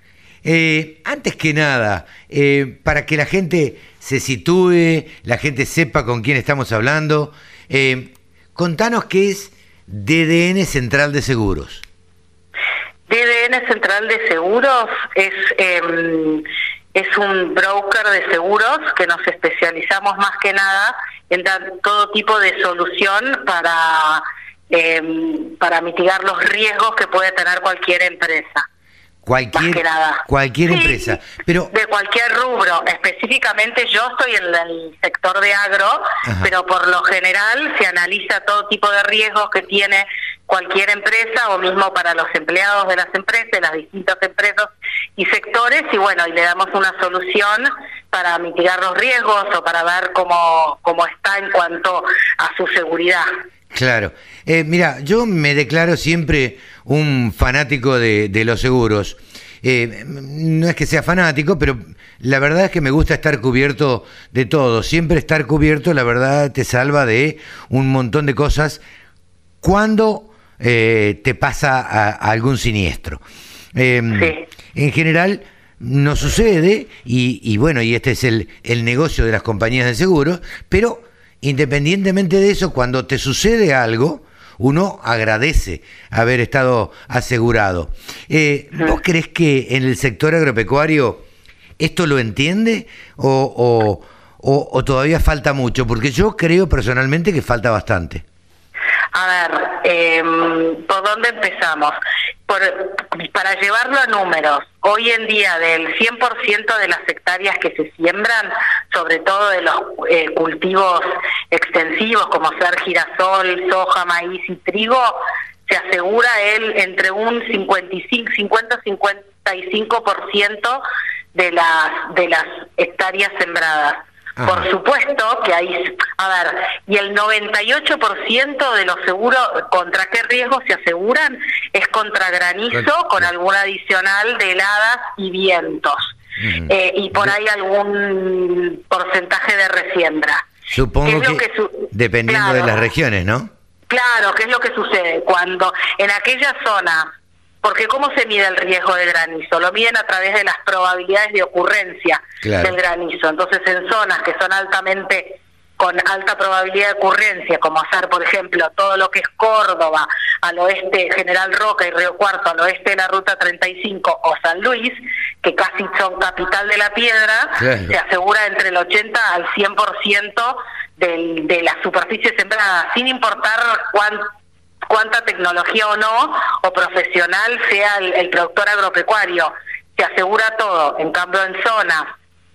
Eh, antes que nada, eh, para que la gente se sitúe, la gente sepa con quién estamos hablando, eh, contanos qué es DDN Central de Seguros. DDN Central de Seguros es, em, es un broker de seguros que nos especializamos más que nada en dar todo tipo de solución para, em, para mitigar los riesgos que puede tener cualquier empresa. Cualquier, Más que nada. cualquier Sí, empresa. Pero de cualquier rubro. Específicamente yo estoy en el sector de agro, Ajá. pero por lo general se analiza todo tipo de riesgos que tiene cualquier empresa o mismo para los empleados de las empresas, las distintas empresas y sectores y bueno, y le damos una solución para mitigar los riesgos o para ver cómo, cómo está en cuanto a su seguridad. Claro. Eh, mira, yo me declaro siempre un fanático de, de los seguros. Eh, no es que sea fanático, pero la verdad es que me gusta estar cubierto de todo. Siempre estar cubierto, la verdad, te salva de un montón de cosas cuando eh, te pasa a, a algún siniestro. Em, Sí. En general no sucede, y, y bueno, y este es el, el negocio de las compañías de seguros, pero independientemente de eso, cuando te sucede algo, uno agradece haber estado asegurado. Eh, ¿Vos crees que en el sector agropecuario esto lo entiende o, o- o- o todavía falta mucho? Porque yo creo personalmente que falta bastante. A ver, em, ¿por dónde empezamos? Por, para llevarlo a números, hoy en día del 100% de las hectáreas que se siembran, sobre todo de los eh, cultivos extensivos como ser girasol, soja, maíz y trigo, se asegura él entre un 55, 50-55% de las, de las hectáreas sembradas. Ajá. Por supuesto que hay, a ver, y el 98% de los seguros, ¿contra qué riesgo se aseguran? Es contra granizo Con- con algún adicional de heladas y vientos. Eh, y por ahí algún porcentaje de resiembra. Supongo ¿Qué es que, lo que su- dependiendo de las regiones, ¿no? Claro, ¿qué es lo que sucede? Cuando en aquella zona, porque ¿cómo se mide el riesgo de granizo? Lo miden a través de las probabilidades de ocurrencia Claro. del granizo. Entonces, en zonas que son altamente con alta probabilidad de ocurrencia, como hacer, por ejemplo, todo lo que es Córdoba, al oeste General Roca y Río Cuarto, al oeste de la Ruta 35 o San Luis, que casi son capital de la piedra, Claro. se asegura entre el 80 al 100% del, de la superficie sembrada, sin importar cuán- cuánta tecnología o no, o profesional sea el, el productor agropecuario. Se asegura todo. En cambio, en zonas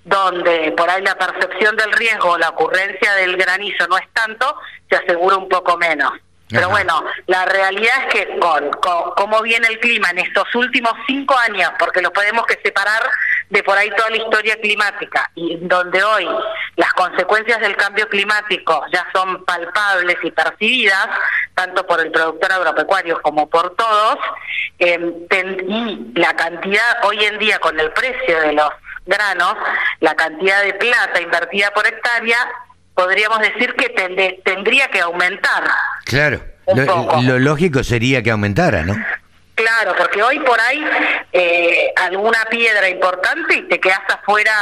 donde por ahí la percepción del riesgo o la ocurrencia del granizo no es tanto, se asegura un poco menos. Pero Ajá. bueno, la realidad es que con, con cómo viene el clima en estos últimos cinco años, porque lo podemos que separar de por ahí toda la historia climática, y donde hoy las consecuencias del cambio climático ya son palpables y percibidas, tanto por el productor agropecuario como por todos, eh, y la cantidad hoy en día con el precio de los granos, la cantidad de plata invertida por hectárea, podríamos decir que tende- tendría que aumentar. Claro. Lo lógico sería que aumentara, ¿no? Claro, porque hoy por ahí eh, alguna piedra importante y te quedas afuera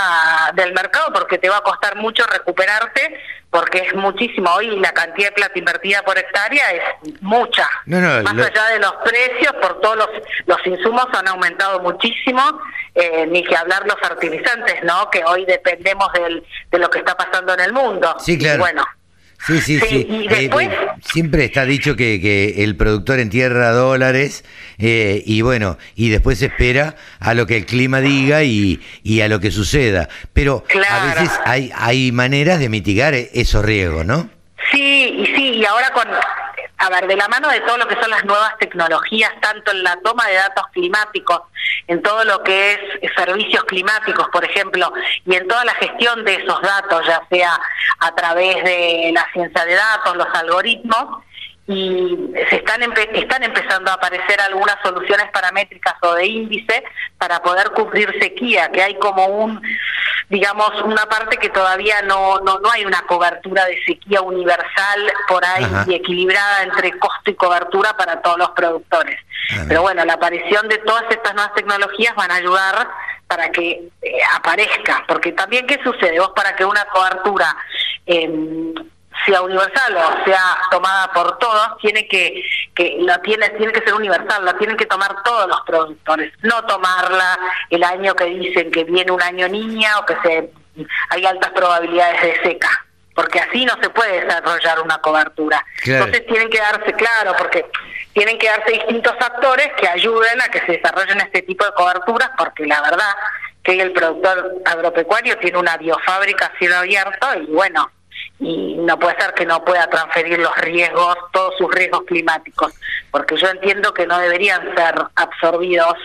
del mercado porque te va a costar mucho recuperarte, porque es muchísimo. Hoy la cantidad de plata invertida por hectárea es mucha. No, no, Más lo- allá de los precios, por todos los, los insumos han aumentado muchísimo, eh, ni que hablar los fertilizantes, ¿no? Que hoy dependemos del, de lo que está pasando en el mundo. Sí, claro. Y bueno, Sí, sí, Sí, sí. y Eh, después- eh, siempre está dicho que, que el productor entierra dólares eh, y bueno, y después espera a lo que el clima diga y, y a lo que suceda. Pero a veces hay, hay maneras de mitigar e- esos riesgos, ¿no? Sí, y sí, y ahora con, a ver, de la mano de todo lo que son las nuevas tecnologías, tanto en la toma de datos climáticos, en todo lo que es servicios climáticos, por ejemplo, y en toda la gestión de esos datos, ya sea a través de la ciencia de datos, los algoritmos, y se están empe- están empezando a aparecer algunas soluciones paramétricas o de índice para poder cubrir sequía, que hay como un digamos una parte que todavía no no no hay una cobertura de sequía universal por ahí Ajá. y equilibrada entre costo y cobertura para todos los productores. Ajá. Pero bueno, la aparición de todas estas nuevas tecnologías van a ayudar para que eh, aparezca, porque también qué sucede, vos para que una cobertura em, sea universal o sea tomada por todos, tiene que, que la tiene, tiene que ser universal, la tienen que tomar todos los productores, no tomarla el año que dicen que viene un año niña o que se hay altas probabilidades de seca, porque así no se puede desarrollar una cobertura. Claro. Entonces tienen que darse claro, porque tienen que darse distintos factores que ayuden a que se desarrollen este tipo de coberturas, porque la verdad que el productor agropecuario tiene una biofábrica a cielo abierto y bueno, y no puede ser que no pueda transferir los riesgos, todos sus riesgos climáticos, porque yo entiendo que no deberían ser absorbidos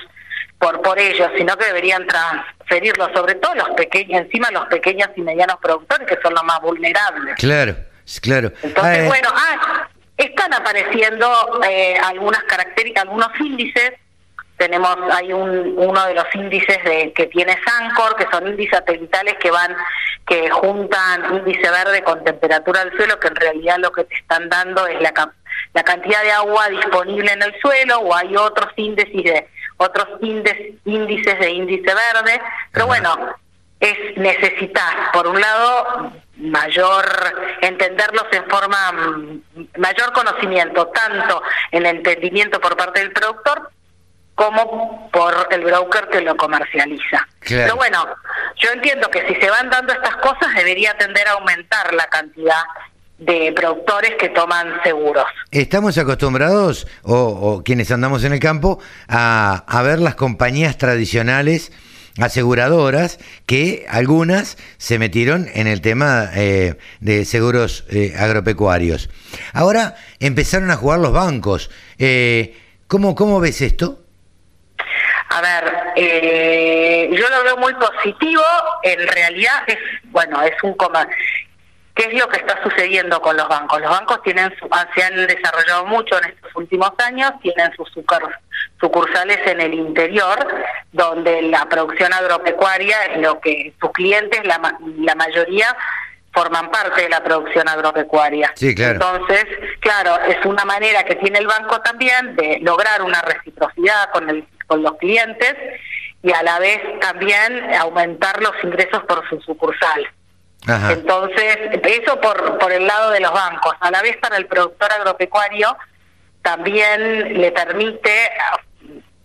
por por ellos, sino que deberían transferirlo, sobre todo los pequeños, encima los pequeños y medianos productores que son los más vulnerables. Claro, claro. Entonces, Ah, eh, bueno, ah, están apareciendo eh, algunas características, algunos índices. Tenemos, hay un, uno de los índices de, que tiene Sancor, que son índices satelitales que van, que juntan índice verde con temperatura del suelo, que en realidad lo que te están dando es la, ca- la cantidad de agua disponible en el suelo, o hay otros índices de otros índices, índices de índice verde, pero bueno, es necesitar, por un lado, mayor entenderlos en forma, mm, mayor conocimiento, tanto en el entendimiento por parte del productor como por el broker que lo comercializa. Claro. Pero bueno, yo entiendo que si se van dando estas cosas debería tender a aumentar la cantidad de productores que toman seguros. Estamos acostumbrados, o, o quienes andamos en el campo, a, a ver las compañías tradicionales aseguradoras que algunas se metieron en el tema eh, de seguros eh, agropecuarios. Ahora empezaron a jugar los bancos. Eh, ¿cómo, ¿Cómo ves esto? A ver, eh, yo lo veo muy positivo. En realidad es, bueno, es un coma. ¿Qué es lo que está sucediendo con los bancos? Los bancos tienen su- ah, se han desarrollado mucho en estos últimos años, tienen sus sucur- sucursales en el interior, donde la producción agropecuaria es lo que sus clientes, la, la mayoría, forman parte de la producción agropecuaria. Sí, claro. Entonces, claro, es una manera que tiene el banco también de lograr una reciprocidad con, el, con los clientes y a la vez también aumentar los ingresos por su sucursal. Ajá. Entonces, eso por, por el lado de los bancos. A la vez para el productor agropecuario también le permite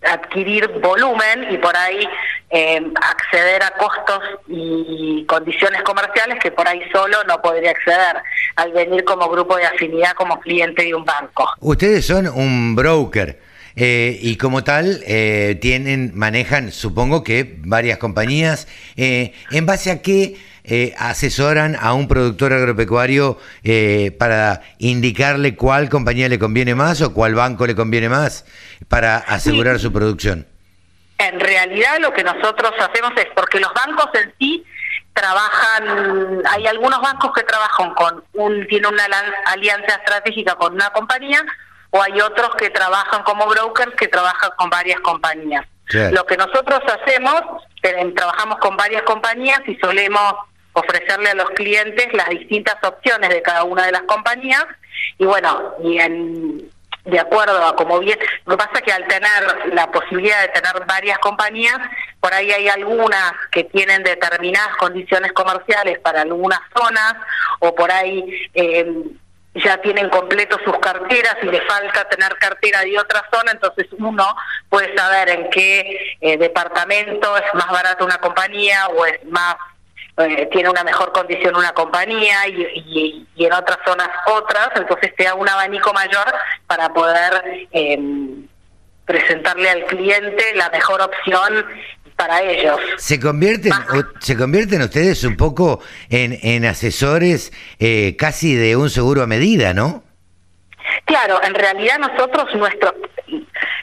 adquirir volumen y por ahí eh, acceder a costos y condiciones comerciales que por ahí solo no podría acceder al venir como grupo de afinidad como cliente de un banco. Ustedes son un broker eh, y como tal eh, tienen, manejan, supongo que varias compañías. Eh, ¿En base a qué eh, asesoran a un productor agropecuario eh, para indicarle cuál compañía le conviene más o cuál banco le conviene más para asegurar su producción? En realidad lo que nosotros hacemos es, porque los bancos en sí trabajan, hay algunos bancos que trabajan con un, tienen una alianza estratégica con una compañía, o hay otros que trabajan como brokers que trabajan con varias compañías. Lo que nosotros hacemos, eh, trabajamos con varias compañías y solemos ofrecerle a los clientes las distintas opciones de cada una de las compañías y bueno, y en, de acuerdo a como bien, lo que pasa es que al tener la posibilidad de tener varias compañías, por ahí hay algunas que tienen determinadas condiciones comerciales para algunas zonas o por ahí eh, ya tienen completo sus carteras y le falta tener cartera de otra zona, entonces uno puede saber en qué eh, departamento es más barato una compañía o es más eh, tiene una mejor condición una compañía y en otras zonas otras, entonces te da un abanico mayor para poder eh, presentarle al cliente la mejor opción para ellos. ¿Se convierten, o- ¿Se convierten ustedes un poco en, en asesores eh, casi de un seguro a medida, no? Claro, en realidad nosotros nuestro...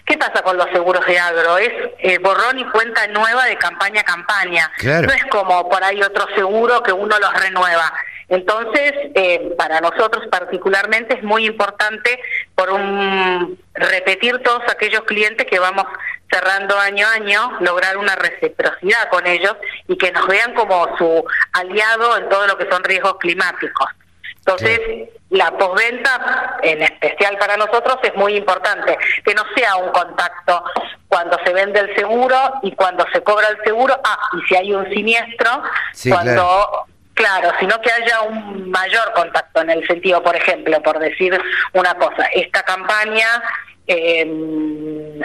¿Qué pasa con los seguros de agro? Es eh, borrón y cuenta nueva de campaña a campaña. Claro. No es como por ahí otro seguro que uno los renueva. Entonces, eh, para nosotros particularmente es muy importante por un repetir todos aquellos clientes que vamos cerrando año a año, lograr una reciprocidad con ellos y que nos vean como su aliado en todo lo que son riesgos climáticos. Entonces, la postventa, en especial para nosotros, es muy importante. Que no sea un contacto cuando se vende el seguro y cuando se cobra el seguro, ah, y si hay un siniestro, Sí, cuando... claro. Claro, sino que haya un mayor contacto en el sentido, por ejemplo, por decir una cosa, esta campaña eh,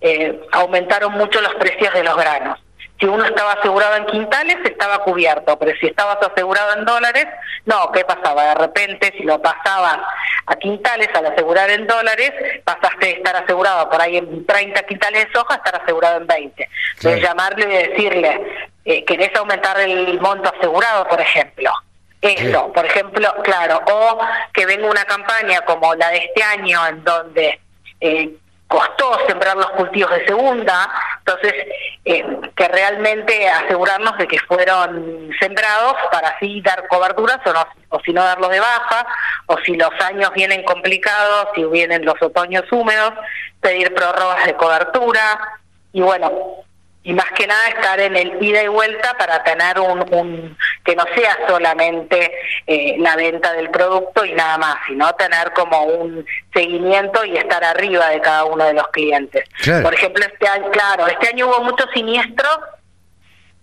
eh, aumentaron mucho los precios de los granos. Si uno estaba asegurado en quintales, estaba cubierto, pero si estabas asegurado en dólares, no, ¿qué pasaba? De repente, si lo pasabas a quintales, al asegurar en dólares, pasaste de estar asegurado por ahí en 30 quintales de soja a estar asegurado en 20. Entonces, Claro. llamarle y decirle, eh, ¿querés aumentar el monto asegurado, por ejemplo? Eso, por ejemplo, claro, o que venga una campaña como la de este año en donde eh, costó sembrar los cultivos de segunda, Entonces, eh, que realmente asegurarnos de que fueron sembrados para así dar coberturas o, no, o si no darlos de baja, o si los años vienen complicados, si vienen los otoños húmedos, pedir prórrogas de cobertura. Y bueno, y más que nada estar en el ida y vuelta para tener un, que no sea solamente eh, la venta del producto y nada más, sino tener como un seguimiento y estar arriba de cada uno de los clientes. Por ejemplo, este año, claro, este año hubo muchos siniestros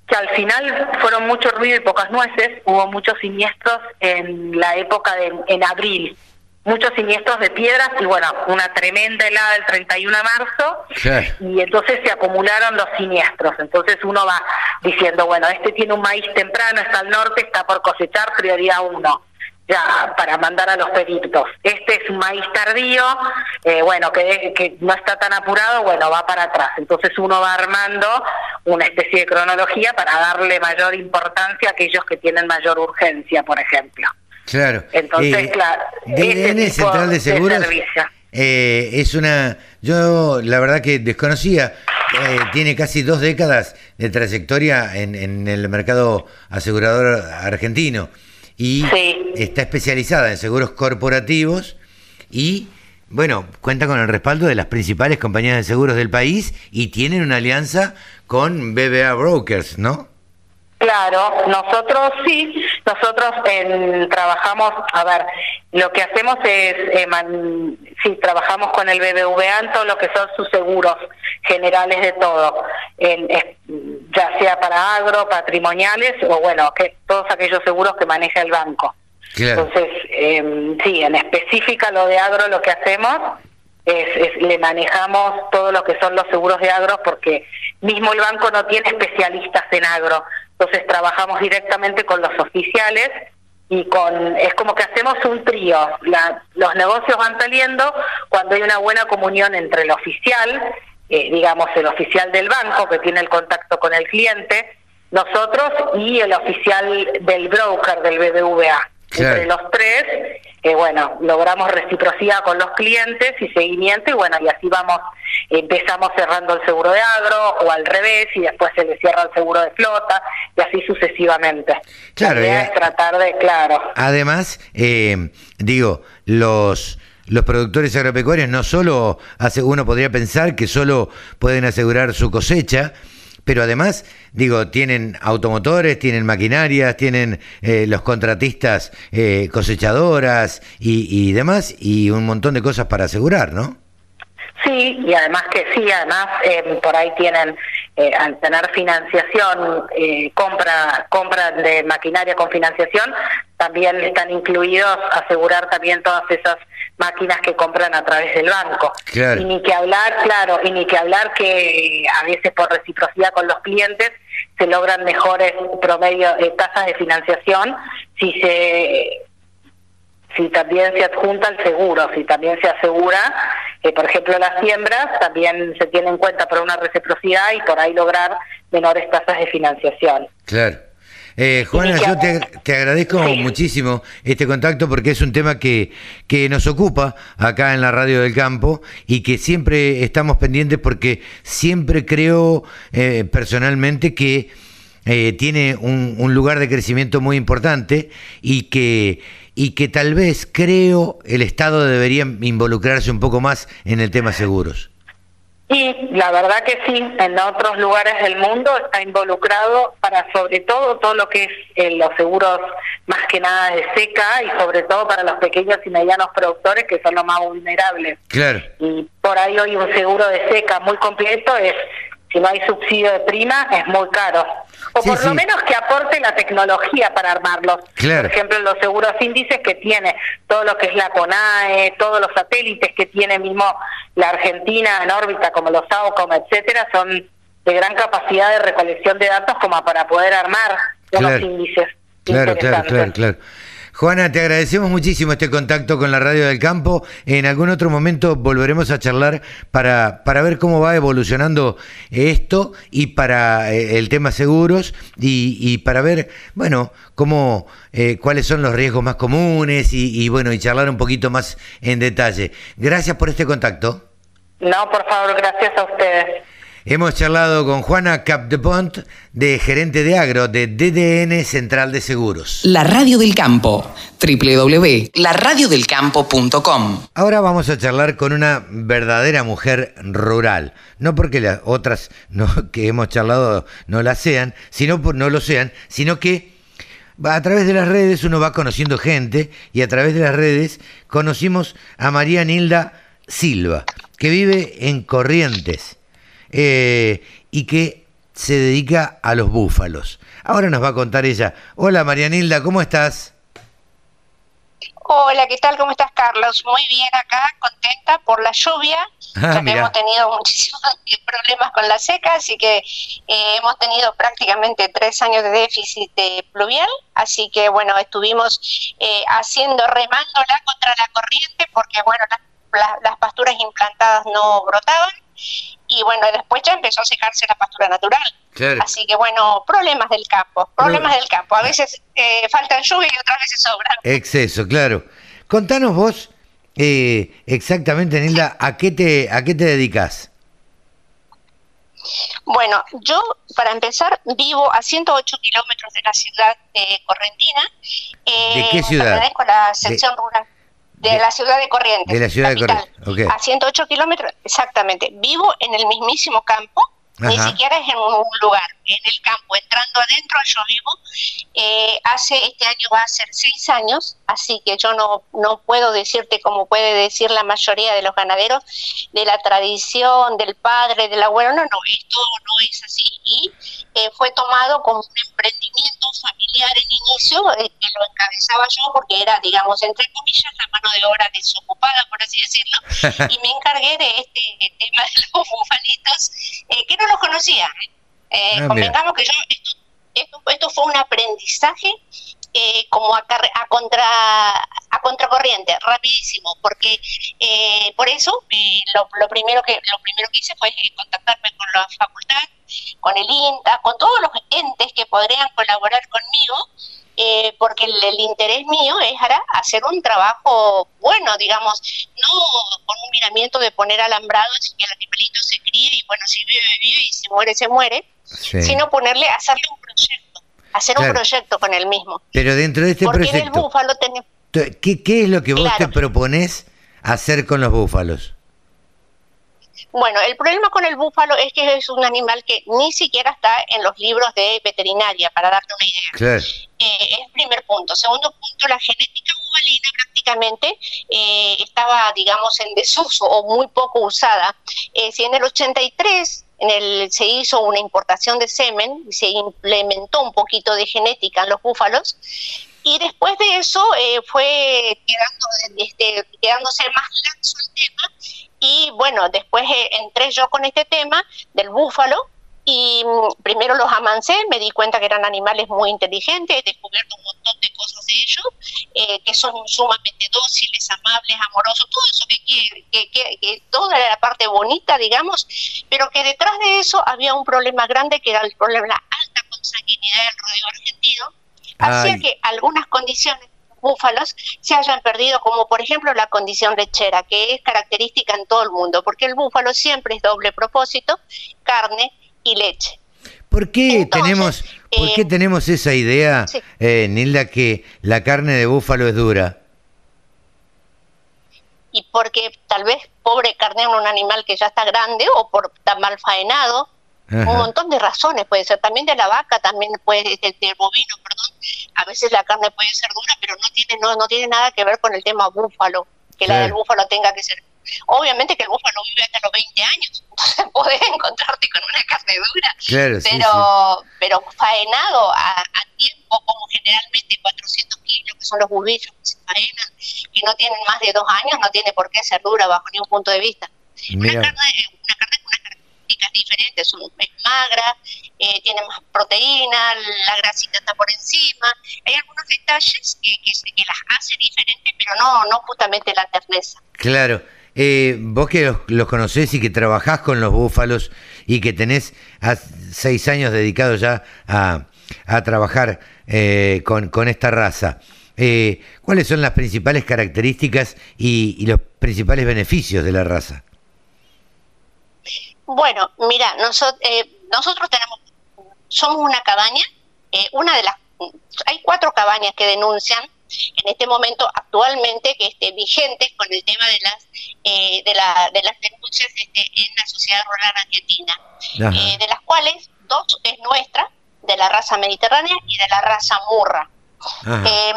que al final fueron mucho ruido y pocas nueces, hubo muchos siniestros en la época de en abril muchos siniestros de piedras y bueno, una tremenda helada el 31 de marzo y entonces se acumularon los siniestros. Entonces uno va diciendo, bueno, este tiene un maíz temprano, está al norte, está por cosechar, prioridad uno. Ya, para mandar a los peritos. Este es un maíz tardío, eh, bueno, que, que no está tan apurado, bueno, va para atrás. Entonces uno va armando una especie de cronología para darle mayor importancia a aquellos que tienen mayor urgencia, por ejemplo. Claro. Entonces, eh, claro. Central de Seguros eh, es una. Yo la verdad que desconocía. Eh, tiene casi dos décadas de trayectoria en, el mercado asegurador argentino y está especializada en seguros corporativos y bueno, cuenta con el respaldo de las principales compañías de seguros del país y tienen una alianza con BBA Brokers, ¿no? Claro, nosotros sí, nosotros trabajamos, a ver, lo que hacemos es, eh, sí, trabajamos con el BBVA en todo lo que son sus seguros generales de todo, ya sea para agro, patrimoniales o bueno, que todos aquellos seguros que maneja el banco. Entonces, eh, sí, en específica lo de agro lo que hacemos es, le manejamos todo lo que son los seguros de agro porque mismo el banco no tiene especialistas en agro. Entonces trabajamos directamente con los oficiales y con es como que hacemos un trío. los negocios van saliendo cuando hay una buena comunión entre el oficial, eh, digamos el oficial del banco que tiene el contacto con el cliente, nosotros y el oficial del broker del BBVA. Entre los tres que bueno, logramos reciprocidad con los clientes y seguimiento y bueno, y así vamos, empezamos cerrando el seguro de agro o al revés y después se le cierra el seguro de flota y así sucesivamente. Claro, es tratar de, claro. Además, eh, digo, los los productores agropecuarios no solo, uno podría pensar que solo pueden asegurar su cosecha, pero además, digo, tienen automotores, tienen maquinarias, tienen eh, los contratistas eh, cosechadoras y, demás, y un montón de cosas para asegurar, ¿no? Sí, y además que sí, además eh, por ahí tienen, al tener financiación, compra, compra de maquinaria con financiación, también están incluidos asegurar también todas esas máquinas que compran a través del banco. Y ni que hablar, claro, y ni que hablar que a veces por reciprocidad con los clientes se logran mejores promedios, de tasas de financiación si se si también se adjunta el seguro, si también se asegura, que por ejemplo las siembras también se tiene en cuenta por una reciprocidad y por ahí lograr menores tasas de financiación. Claro. Eh, Juana, yo te, agradezco muchísimo este contacto porque es un tema que, que nos ocupa acá en la radio del campo y que siempre estamos pendientes porque siempre creo eh, personalmente que eh, tiene un, un, lugar de crecimiento muy importante y que, y que tal vez creo el Estado debería involucrarse un poco más en el tema seguros. Y la verdad que sí, en otros lugares del mundo está involucrado para sobre todo todo lo que es eh, los seguros más que nada de seca y sobre todo para los pequeños y medianos productores que son los más vulnerables. Claro. Y por ahí hoy un seguro de seca muy completo es si no hay subsidio de prima, es muy caro. O por lo menos que aporte la tecnología para armarlos. Por ejemplo, los seguros índices que tiene todo lo que es la CONAE, todos los satélites que tiene mismo la Argentina en órbita, como los AOCOM, etcétera, son de gran capacidad de recolección de datos como para poder armar unos índices. Claro, claro, claro, claro. Juana, te agradecemos muchísimo este contacto con la Radio del Campo. En algún otro momento volveremos a charlar para, para ver cómo va evolucionando esto y para eh, el tema seguros y, para ver, bueno, cómo, eh, cuáles son los riesgos más comunes y, y, bueno, y charlar un poquito más en detalle. Gracias por este contacto. No, por favor, gracias a ustedes. Hemos charlado con Juana Capdepont, de gerente de agro de DDN Central de Seguros. La Radio del Campo, www.laradiodelcampo.com. Ahora vamos a charlar con una verdadera mujer rural. No porque las otras no, que hemos charlado no la sean, sino por, no lo sean, sino que a través de las redes uno va conociendo gente y a través de las redes conocimos a María Nilda Silva, que vive en Corrientes eh, y que se dedica a los búfalos. Ahora nos va a contar ella. Hola Marianilda, ¿cómo estás? Hola, ¿qué tal? ¿Cómo estás, Carlos? Muy bien acá, contenta por la lluvia. Ah, ya hemos tenido muchísimos problemas con la seca, así que eh, hemos tenido prácticamente tres años de déficit de pluvial, así que bueno, estuvimos eh, haciendo, remándola contra la corriente, porque bueno, las, la- las pasturas implantadas no brotaban, y bueno, después ya empezó a secarse la pastura natural. Claro. Así que bueno, problemas del campo, problemas del campo. A veces eh, faltan lluvia y otras veces sobran. Exceso, claro. Contanos vos eh, exactamente, Nilda, ¿a qué te, a qué te dedicas? Bueno, yo para empezar vivo a 108 kilómetros de la ciudad de Correntina. Eh, ¿De qué ciudad? Pertenezco a la sección rural de, de- la ciudad de Corrientes. de la ciudad de. Corrientes, ok. A 108 kilómetros, exactamente. Vivo en el mismísimo campo, ni siquiera es en un lugar, en el campo, entrando adentro yo vivo. Eh, hace, este año va a ser seis años, así que yo no, no puedo decirte como puede decir la mayoría de los ganaderos, de la tradición, del padre, del abuelo, no, no, esto no es así y eh, fue tomado como un emprendimiento familiar en inicio, eh, que lo encabezaba yo porque era, digamos, entre comillas, la mano de obra desocupada, por así decirlo, y me encargué de este tema de los bufalitos, eh, que no los conocía. ¿eh? Eh, Ah, mira. convengamos que yo, esto, esto, esto fue un aprendizaje eh, como a, a contra a contracorriente rapidísimo porque eh, por eso eh, lo, lo primero que lo primero que hice fue eh, contactarme con la facultad con el INTA con todos los entes que podrían colaborar conmigo eh, porque el, el interés mío es ahora hacer un trabajo bueno, digamos, no con un miramiento de poner alambrados y que el animalito se críe y bueno, si vive, vive y si muere, se muere, Sí. sino ponerle, hacerle un proyecto, hacer Claro. un proyecto con el mismo. Pero dentro de este porque en el proyecto, búfalo tenemos... ¿qué, qué es lo que vos Claro. te proponés hacer con los búfalos? Bueno, el problema con el búfalo es que es un animal que ni siquiera está en los libros de veterinaria, para darte una idea. Claro. Eh, es el primer punto. Segundo punto, la genética bubalina prácticamente eh, estaba, digamos, en desuso o muy poco usada. Eh, si en el 83 en el, se hizo una importación de semen y se implementó un poquito de genética en los búfalos, y después de eso eh, fue quedando, este, quedándose más laxo el tema. Y bueno, después eh, entré yo con este tema del búfalo y mm, primero los amancé, me di cuenta que eran animales muy inteligentes, he descubierto un montón de cosas de ellos, eh, que son sumamente dóciles, amables, amorosos, todo eso que que, que- que toda la parte bonita, digamos, pero que detrás de eso había un problema grande que era el problema de la alta consanguinidad del rodeo argentino, hacía que algunas condiciones búfalos se hayan perdido, como por ejemplo la condición lechera, que es característica en todo el mundo, porque el búfalo siempre es doble propósito, carne y leche. ¿Por qué Entonces, tenemos, por eh, qué tenemos esa idea, sí. eh, Nilda, que la carne de búfalo es dura? y porque tal vez pobre carnero un animal que ya está grande o por estar mal faenado, Ajá. un montón de razones puede ser, también de la vaca, también puede del, del bovino, perdón, a veces la carne puede ser dura, pero no tiene no no tiene nada que ver con el tema búfalo, que la del búfalo tenga que ser. Obviamente que el búfalo vive hasta los 20 años, podés encontrarte con una carne dura, Claro, sí, pero pero faenado a, a tiempo como generalmente 400 kilos que son los bubillos que se faenan que no tienen más de dos años no tiene por qué ser dura bajo ningún punto de vista. Una carne una carne con unas características diferentes son- es magra eh, tiene más proteína la grasita está por encima. Hay algunos detalles que, que, que las hace diferentes pero no no justamente la terneza. Claro. Eh, vos que los, los conocés y que trabajás con los búfalos y que tenés seis años dedicados ya a, a trabajar eh, con, con esta raza, eh, ¿cuáles son las principales características y, y los principales beneficios de la raza? Bueno, mira, nosotros, nosotros tenemos, somos una cabaña, una de las, hay cuatro cabañas que denuncian en este momento actualmente que esté vigente con el tema de las de, la, de las denuncias este, en la sociedad rural argentina, de las cuales dos es nuestra, de la raza mediterránea y de la raza murra. Eh,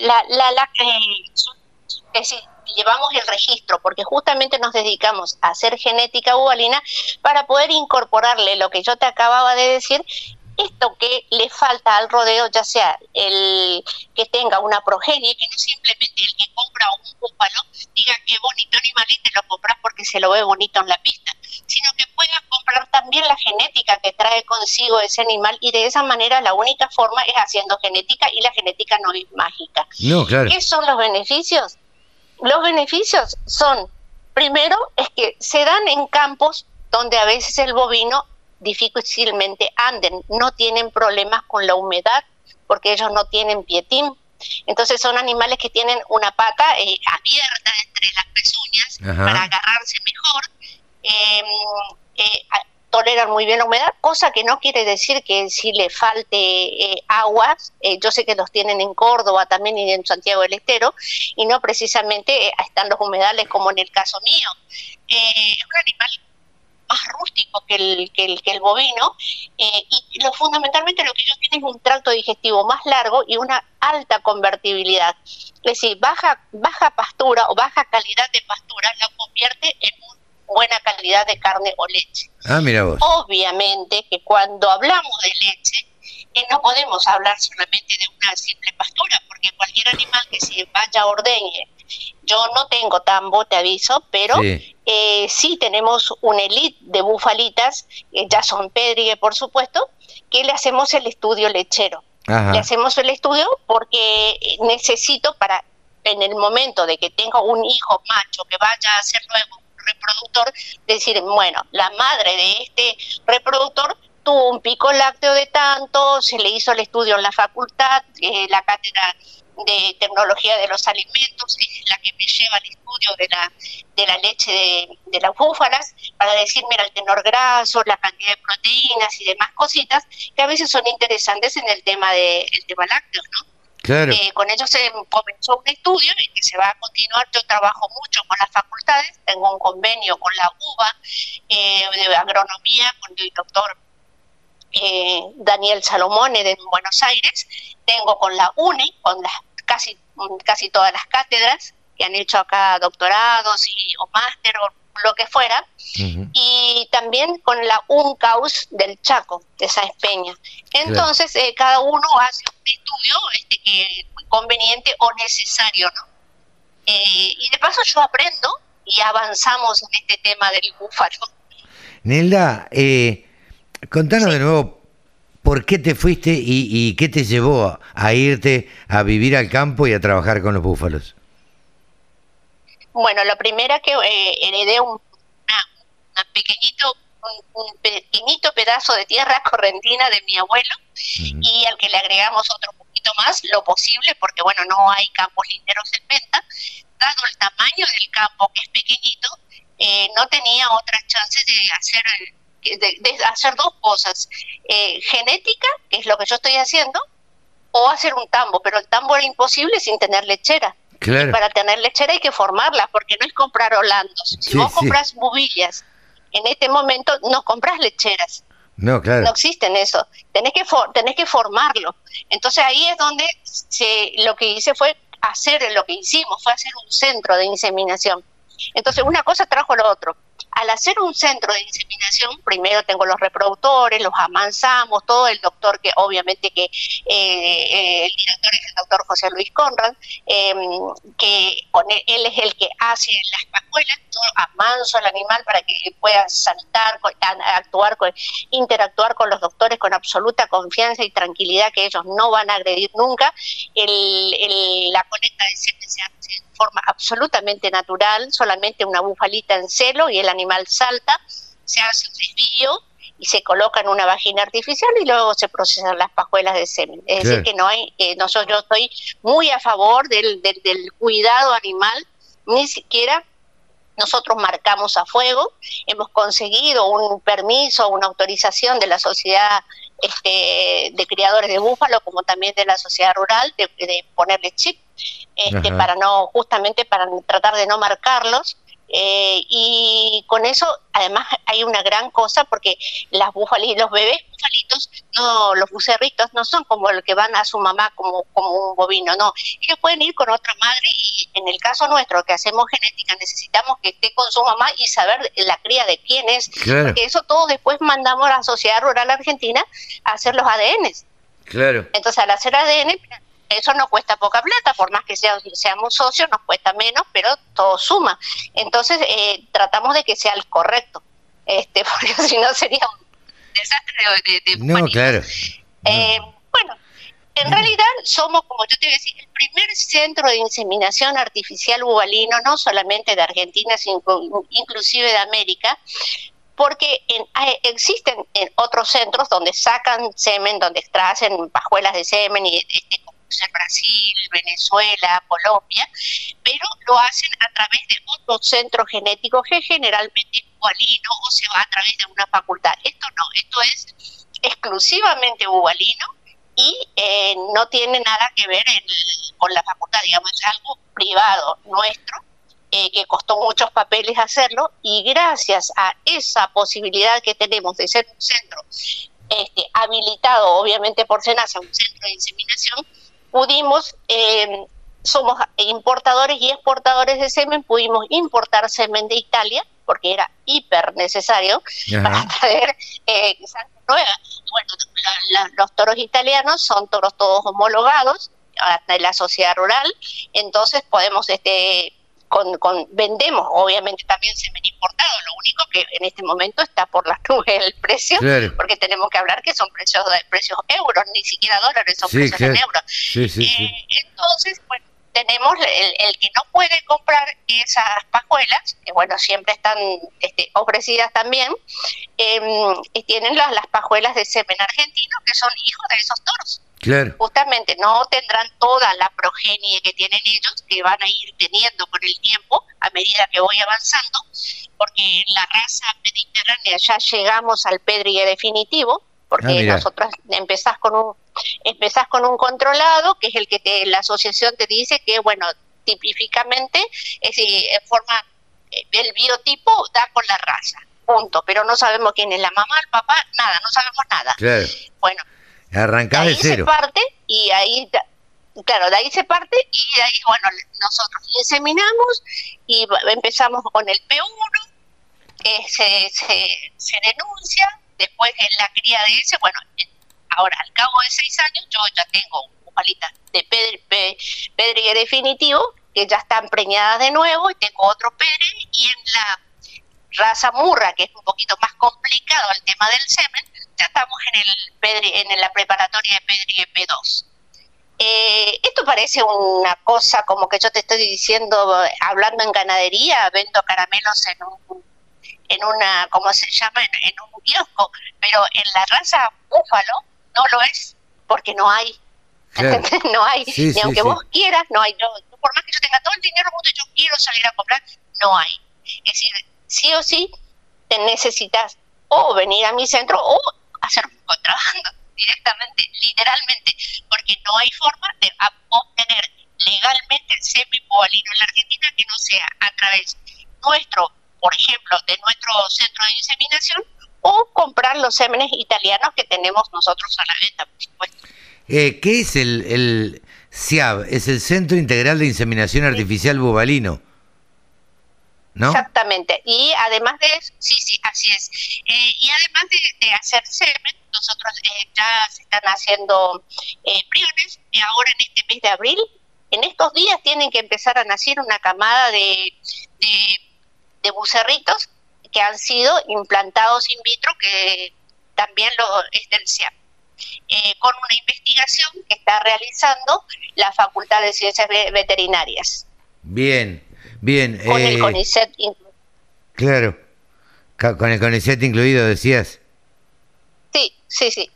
la, la, eh, llevamos el registro porque justamente nos dedicamos a hacer genética bubalina para poder incorporarle lo que yo te acababa de decir esto que le falta al rodeo, ya sea el que tenga una progenie, que no simplemente el que compra un búfalo diga qué bonito animal y te lo compras porque se lo ve bonito en la pista, sino que pueda comprar también la genética que trae consigo ese animal y de esa manera la única forma es haciendo genética y la genética no es mágica. No, claro. ¿Qué son los beneficios? Los beneficios son, primero, es que se dan en campos donde a veces el bovino difícilmente anden, no tienen problemas con la humedad porque ellos no tienen pietín. Entonces son animales que tienen una pata eh, abierta entre las pezuñas para agarrarse mejor. Em, eh, toleran muy bien la humedad, cosa que no quiere decir que si le falte eh, agua, yo sé que los tienen en Córdoba también y en Santiago del Estero, y no precisamente están los humedales como en el caso mío. es un animal más rústico que el, que el, que el bovino eh, y lo, fundamentalmente lo que ellos tienen es un tracto digestivo más largo y una alta convertibilidad. Es decir, baja, baja pastura o baja calidad de pastura la convierte en una buena calidad de carne o leche. Ah, mira vos. Obviamente que cuando hablamos de leche, eh, no podemos hablar solamente de una simple pastura, porque cualquier animal que se vaya a ordeñe, yo no tengo tambo, te aviso, pero eh, sí tenemos un elite de bufalitas, eh, ya son pedrigue por supuesto, que le hacemos el estudio lechero. Le hacemos el estudio porque necesito para, en el momento de que tengo un hijo macho que vaya a ser nuevo reproductor, decir, bueno, la madre de este reproductor tuvo un pico lácteo de tanto, se le hizo el estudio en la facultad, eh, la cátedra de tecnología de los alimentos, es la que me lleva al estudio de la, de la leche de, las búfalas, para decir, mira, el tenor graso, la cantidad de proteínas y demás cositas, que a veces son interesantes en el tema de el tema lácteo, ¿no? Claro. Eh, con ellos se comenzó un estudio y que se va a continuar. Yo trabajo mucho con las facultades, tengo un convenio con la UBA eh, de agronomía, con el doctor eh, Daniel Salomone de Buenos Aires, tengo con la UNE, con las casi, casi todas las cátedras que han hecho acá doctorados y, o máster o lo que fuera, y también con la UNCAUS del Chaco, de esa Peña. Entonces, eh, cada uno hace un estudio este, que conveniente o necesario, ¿no? Eh, y de paso yo aprendo y avanzamos en este tema del búfalo. Nelda, eh, Contanos de nuevo por qué te fuiste y, qué te llevó a, irte a vivir al campo y a trabajar con los búfalos. Bueno, lo primero que eh, heredé un, pequeñito un, pequeñito pedazo de tierra correntina de mi abuelo y al que le agregamos otro poquito más, lo posible, porque bueno, no hay campos linderos en venta, dado el tamaño del campo que es pequeñito, eh, no tenía otras chances de hacer el de, hacer dos cosas, eh, genética, que es lo que yo estoy haciendo, o hacer un tambo, pero el tambo era imposible sin tener lechera. para tener lechera hay que formarla, porque no es comprar holandos. Si vos compras bubillas, en este momento no compras lecheras. No, claro. No existen eso. Tenés que, tenés que formarlo. Entonces ahí es donde se, lo que hice fue hacer, lo que hicimos fue hacer un centro de inseminación. Entonces una cosa trajo lo otro al hacer un centro de inseminación, primero tengo los reproductores, los amansamos, todo el doctor que obviamente que eh, eh, el director es el doctor José Luis Conrad, em, que él, es el que hace las pascuelas, yo amanso al animal para que pueda saltar, actuar, interactuar con los doctores con absoluta confianza y tranquilidad que ellos no van a agredir nunca. la colecta de semen se hace forma absolutamente natural, solamente una bufalita en celo y el animal salta, se hace un desvío y se coloca en una vagina artificial y luego se procesan las pajuelas de semen. Es decir, que no hay, eh, no yo estoy muy a favor del, del, cuidado animal, ni siquiera nosotros marcamos a fuego, hemos conseguido un permiso, una autorización de la sociedad este, de criadores de búfalo, como también de la sociedad rural, de, ponerle chip, este, para no, justamente para tratar de no marcarlos. Eh, y con eso, además, hay una gran cosa porque las bufalitos, los bebés bufalitos, no, los bucerritos, no son como el que van a su mamá como, como un bovino, no. Ellos pueden ir con otra madre y en el caso nuestro, que hacemos genética, necesitamos que esté con su mamá y saber la cría de quién es. Porque eso todo después mandamos a la Sociedad Rural Argentina a hacer los ADNs. Claro. Entonces, al hacer ADN, eso no cuesta poca plata, por más que seamos socios, nos cuesta menos, pero todo suma. Entonces, eh, tratamos de que sea el correcto, este, porque si no sería un desastre de, No, claro. Eh, bueno, en realidad somos, como yo te voy a decir, el primer centro de inseminación artificial bubalino, no solamente de Argentina, sino inclusive de América, porque existen en otros centros donde sacan semen, donde extraen pajuelas de semen y este, ser Brasil, Venezuela, Colombia, pero lo hacen a través de otros centros genéticos que generalmente es bubalino o se va a través de una facultad. Esto no, esto es exclusivamente bubalino y eh, no tiene nada que ver con la facultad, digamos, es algo privado nuestro. Eh, que costó muchos papeles hacerlo y gracias a esa posibilidad que tenemos de ser un centro este, habilitado obviamente por SENASA, un centro de inseminación, pudimos, eh, somos importadores y exportadores de semen, pudimos importar semen de Italia, porque era hiper necesario para traer eh, sangre nueva. Bueno, los toros italianos son toros todos homologados de la sociedad rural, entonces podemos este con, vendemos obviamente también semen importado, lo único que en este momento está por las nubes el precio, porque tenemos que hablar que son precios de precios euros, ni siquiera dólares, son precios en euros. Eh, entonces, bueno, tenemos el, que no puede comprar esas pajuelas, que bueno, siempre están este, ofrecidas también, y tienen las, las pajuelas de semen argentino, que son hijos de esos toros. Justamente no tendrán toda la progenie que tienen ellos, que van a ir teniendo con el tiempo a medida que voy avanzando, porque en la raza mediterránea ya llegamos al pedrie definitivo, porque ah, nosotros empezás con un empezás con un controlado, que es el que te, la asociación te dice que, bueno, tipificamente, es en forma, eh, el biotipo da con la raza, punto, pero no sabemos quién es la mamá, el papá, nada, no sabemos nada. Bueno, Arrancás de, cero. se parte y ahí, claro, de ahí se parte y de ahí, bueno, nosotros inseminamos y empezamos con el P1, que se, se, denuncia, después en la cría de ese, bueno, ahora al cabo de seis años yo ya tengo un palita de pedre, definitivo, que ya están preñadas de nuevo, y tengo otro pedre, y en la raza murra, que es un poquito más complicado el tema del semen, ya estamos en el en la preparatoria de Pedri P2. Eh, esto parece una cosa como que yo te estoy diciendo, hablando en ganadería, vendo caramelos en un, en una, ¿cómo se llama? En, un kiosco, pero en la raza búfalo no lo es, porque no hay. no hay, ni aunque vos quieras, no hay. por más que yo tenga todo el dinero mundo y yo quiero salir a comprar, no hay. Es decir, sí o sí, te necesitas o venir a mi centro o hacer un contrabando directamente, literalmente, porque no hay forma de obtener legalmente el semipoalino en la Argentina que no sea a través nuestro, por ejemplo, de nuestro centro de inseminación o comprar los semenes italianos que tenemos nosotros a la venta, por supuesto. Eh, ¿Qué es el, el CIAB? Es el Centro Integral de Inseminación Artificial Exactamente. Y además de eso, sí, sí, así es. Eh, y además de, hacer semen, nosotros eh, ya se están haciendo eh, priones. Y ahora en este mes de abril, en estos días tienen que empezar a nacer una camada de, de, bucerritos que han sido implantados in vitro, que también lo es del CIAP. con una investigación que está realizando la Facultad de Ciencias Veterinarias. Bien, Bien. Con el eh, CONICET incluido. Claro. Con el CONICET incluido, decías. Sí, sí, sí.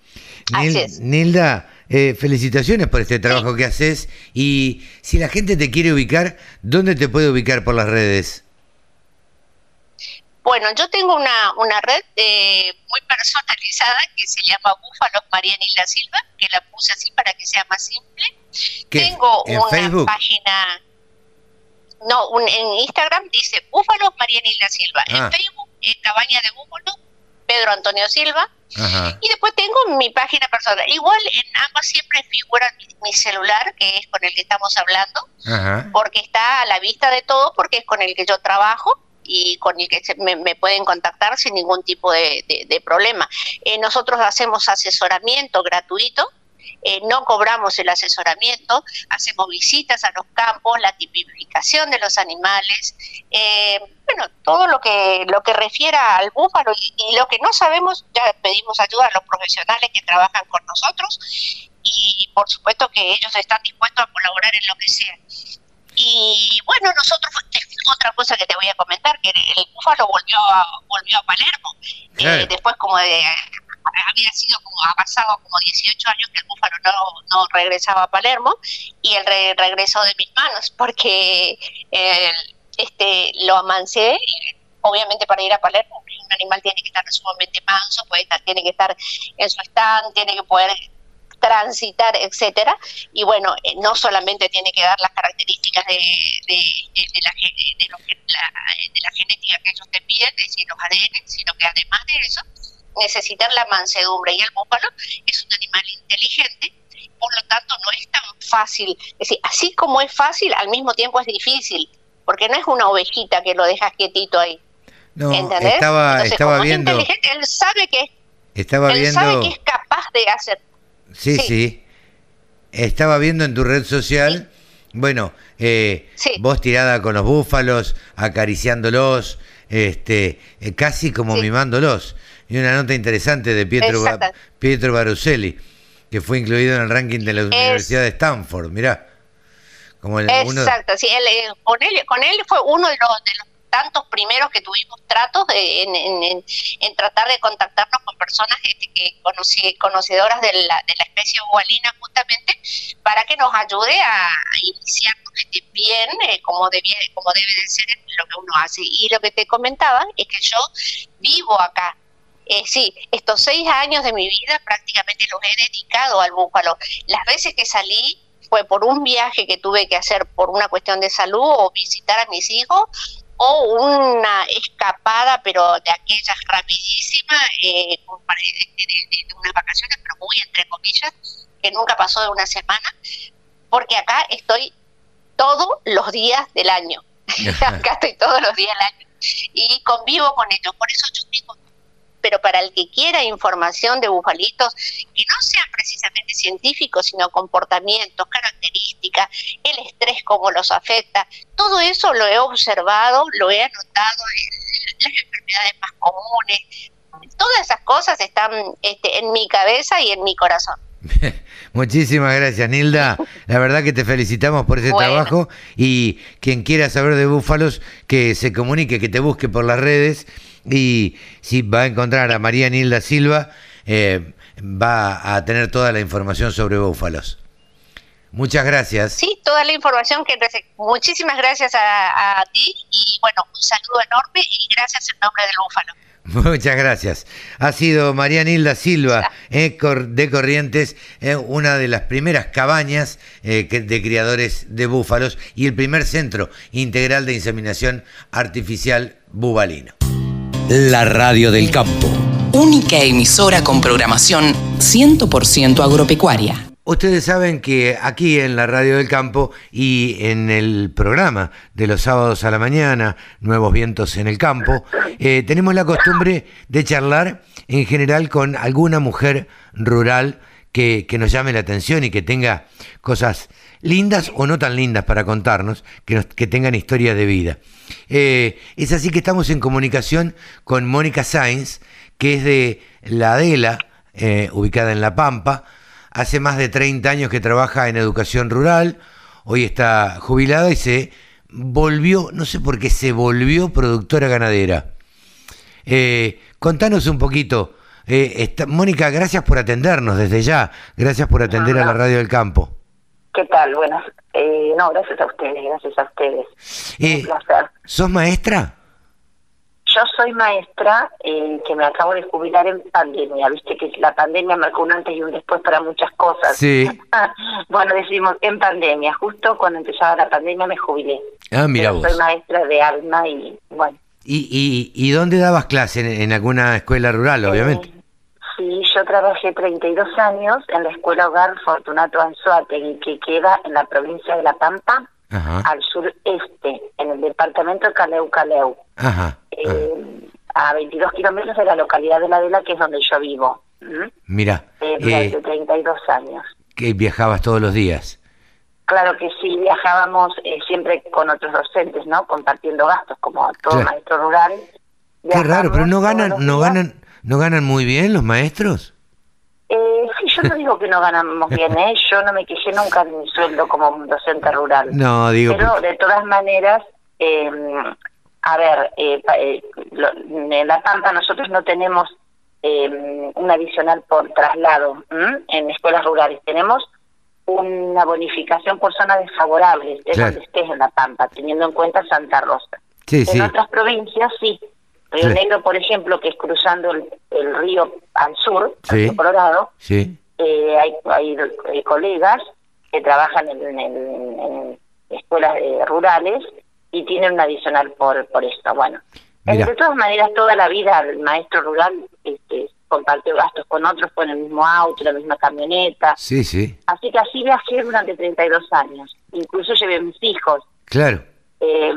Así es. Nilda, eh, felicitaciones por este trabajo que haces. Y si la gente te quiere ubicar, ¿dónde te puede ubicar por las redes? bueno, yo tengo una, una red eh, muy personalizada que se llama Búfalos Marianila Silva, que la puse así para que sea más simple. Tengo una página, no, en Instagram dice Búfalos Marianila Silva. En ah. Facebook, en Cabaña de Búfalos, Pedro Antonio Silva. Y después tengo mi página personal. Igual en ambas siempre figura mi, celular, que es con el que estamos hablando, porque está a la vista de todo, porque es con el que yo trabajo y con el que me, pueden contactar sin ningún tipo de, problema. Eh, nosotros hacemos asesoramiento gratuito. Eh, no cobramos el asesoramiento, hacemos visitas a los campos, la tipificación de los animales, eh, bueno, todo lo que lo que refiera al búfalo y, y, lo que no sabemos, ya pedimos ayuda a los profesionales que trabajan con nosotros y por supuesto que ellos están dispuestos a colaborar en lo que sea. Y bueno, nosotros, otra cosa que te voy a comentar, que el búfalo volvió a, volvió a Palermo, eh, después como de, había sido como, ha pasado como 18 años que el búfalo no, no regresaba a Palermo, y el regresó de mis manos, porque este lo amancé, obviamente para ir a Palermo un animal tiene que estar sumamente manso, puede estar, tiene que estar en su stand, tiene que poder transitar, etcétera. Y bueno, eh, no solamente tiene que dar las características de, de, la, de, la, genética que ellos te piden, es decir, los ADN, sino que además de eso, necesitan la mansedumbre. Y el búfalo es un animal inteligente, por lo tanto no es tan fácil. Es decir, así como es fácil, al mismo tiempo es difícil, porque no es una ovejita que lo dejas quietito ahí. No, estaba, estaba viendo. él sabe que estaba él sabe que es capaz de hacer Sí, sí, Estaba viendo en tu red social, bueno, eh, vos tirada con los búfalos, acariciándolos, este, eh, casi como mimándolos. Y una nota interesante de Pietro, Pietro Baruselli, que fue incluido en el ranking de la Universidad de Stanford, mirá. Como Exacto, sí, él, eh, con, él, con él fue uno de los, de los tantos primeros que tuvimos tratos en, tratar de contactarnos con personas este, que conocedoras de la, de la especie ubalina justamente para que nos ayude a, iniciarnos este, bien eh, como, debie, como debe de ser lo que uno hace. Y lo que te comentaba es que yo vivo acá, eh, sí, estos seis años de mi vida prácticamente los he dedicado al búfalo. Las veces que salí fue por un viaje que tuve que hacer por una cuestión de salud o visitar a mis hijos o una escapada, pero de aquellas rapidísimas, eh, de, unas vacaciones, pero muy entre comillas, que nunca pasó de una semana, porque acá estoy todos los días del año. acá estoy todos los días del año. Y convivo con ellos. Por eso yo digo, pero para el que quiera información de bufalitos que no sean precisamente científicos, sino comportamientos, características, el estrés, cómo los afecta, todo eso lo he observado, lo he anotado en las enfermedades más comunes, todas esas cosas están este, en mi cabeza y en mi corazón. Muchísimas gracias, Nilda. La verdad que te felicitamos por ese trabajo y quien quiera saber de búfalos, que se comunique, que te busque por las redes y si va a encontrar a María Nilda Silva, eh, va a tener toda la información sobre búfalos. Muchas gracias. Sí, toda la información que muchísimas gracias a, ti y bueno, un saludo enorme y gracias en nombre del búfalo. Muchas gracias. Ha sido María Nilda Silva eh, de Corrientes, eh, una de las primeras cabañas de criadores de búfalos y el primer centro integral de inseminación artificial bubalino. La Radio del Campo. Única emisora con programación 100% agropecuaria. Ustedes saben que aquí en la Radio del Campo y en el programa de los sábados a la mañana, Nuevos Vientos en el Campo, eh, tenemos la costumbre de charlar en general con alguna mujer rural que, nos llame la atención y que tenga cosas lindas o no tan lindas para contarnos, que, que tengan historia de vida. Eh, es así que estamos en comunicación con Mónica Sainz, que es de La Adela, eh, ubicada en La Pampa. Hace más de 30 años que trabaja en educación rural, hoy está jubilada y se volvió, no sé por qué, se volvió productora ganadera. Eh, contanos un poquito. Mónica, gracias por atendernos desde ya. Gracias por atender a la Radio del Campo. ¿Qué tal? Buenas. Eh, no, gracias a ustedes, gracias a ustedes. Eh, Un placer. ¿Sos maestra? yo soy maestra eh, que me acabo de jubilar en pandemia. Viste que la pandemia marcó un antes y un después para muchas cosas. Sí. bueno, decimos en pandemia. Justo cuando empezaba la pandemia me jubilé. Ah, mira vos. Soy maestra de alma y bueno. ¿Y, y, y dónde dabas clase? ¿En, en alguna escuela rural, obviamente? Sí, yo trabajé 32 años en la Escuela Hogar Fortunato Anzuategui, que queda en la provincia de La Pampa, Ajá, al sureste, en el departamento de Caleu Caleu, ajá. eh, a 22 kilómetros de la localidad de La Vela, que es donde yo vivo. ¿m? Mira, Eh, eh, durante 32 años. que viajabas todos los días. Claro que sí, viajábamos eh, siempre con otros docentes, ¿no? Compartiendo gastos, como todo Claro. maestro rural. Qué raro, pero no ganan, no ganan, no ganan muy bien los maestros. Eh, sí, yo no digo que no ganamos bien, ¿eh? Yo no me quejé nunca de mi sueldo como un docente rural. No, digo, Pero porque- de todas maneras, eh, a ver, eh, eh, lo- en La Pampa nosotros no tenemos eh, un adicional por traslado ¿m? en escuelas rurales. Tenemos una bonificación por zonas desfavorables, de Claro. donde estés en La Pampa, teniendo en cuenta Santa Rosa. sí, En sí, otras provincias sí. Río. Negro, por ejemplo, que es cruzando el, el río al sur, Sí. hacia Colorado, sí, eh, hay, hay eh, colegas que trabajan en, en- en escuelas eh, rurales y tienen un adicional por, por esto. Bueno, eh, Mira. de todas maneras, toda la vida el maestro rural este, compartió gastos con otros, con el mismo auto, la misma camioneta. sí, sí, Así que así viajé durante 32 años. Incluso llevé a mis hijos. claro, Eh,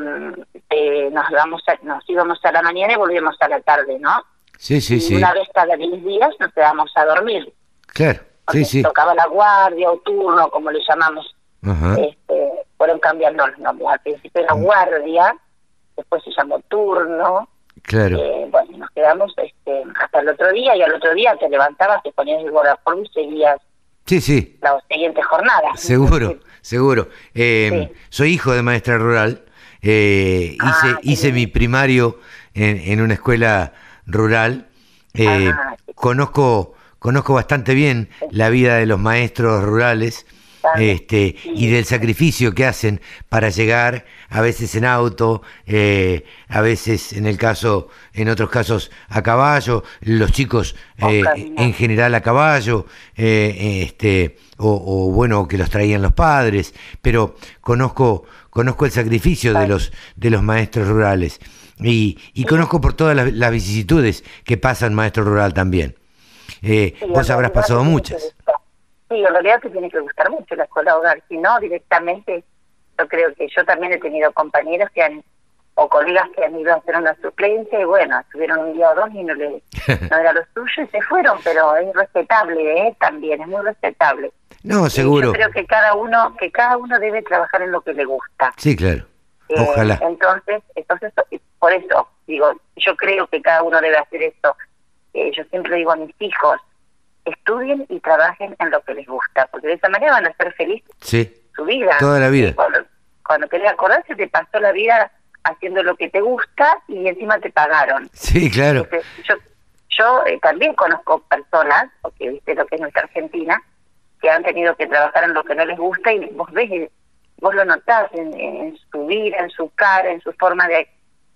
eh, nos, vamos a- nos íbamos a la mañana y volvíamos a la tarde, ¿no? sí, sí, y sí, una vez cada 10 días nos quedamos a dormir. claro, sí, sí, Tocaba la guardia o turno, como le llamamos. ajá, Este, fueron cambiando los nombres. Al principio era guardia, después se llamó turno. claro, Eh, bueno, nos quedamos este, hasta el otro día y al otro día te levantabas, te ponías el guardapolvo y seguías sí, sí, la siguiente jornada. seguro, seguro. Eh, Soy hijo de maestra rural, eh, hice, Ah, hice bien. mi primario en, en una escuela rural, eh, Ah, conozco, conozco bastante bien la vida de los maestros rurales. Este y del sacrificio que hacen para llegar a veces en auto eh, a veces en el caso en otros casos a caballo los chicos eh, en general a caballo eh, este o, o, bueno que los traían los padres pero conozco conozco el sacrificio de los de los maestros rurales. Y, y conozco por todas las, las vicisitudes que pasan maestro rural también. Eh, Sí, vos habrás pasado muchas. Sí, en realidad te tiene que gustar mucho la escuela hogar. Si no, directamente, yo creo que yo también he tenido compañeros que han, o colegas que han ido a hacer una suplencia y bueno, estuvieron un día o dos y no, le, no era lo suyo y se fueron, pero es respetable, ¿eh? También, es muy respetable. no Y seguro Yo creo que cada uno, que cada uno debe trabajar en lo que le gusta. sí claro Eh, ojalá Entonces, entonces, por eso, digo, yo creo que cada uno debe hacer esto. Eh, yo siempre digo a mis hijos, estudien y trabajen en lo que les gusta, porque de esa manera van a ser felices sí su vida. Toda la vida. Cuando, cuando querés acordarse, te pasó la vida haciendo lo que te gusta y encima te pagaron. Sí, claro. Entonces, yo yo eh, también conozco personas, porque viste lo que es nuestra Argentina, que han tenido que trabajar en lo que no les gusta y vos ves, vos lo notás en, en su vida, en su cara, en su forma de,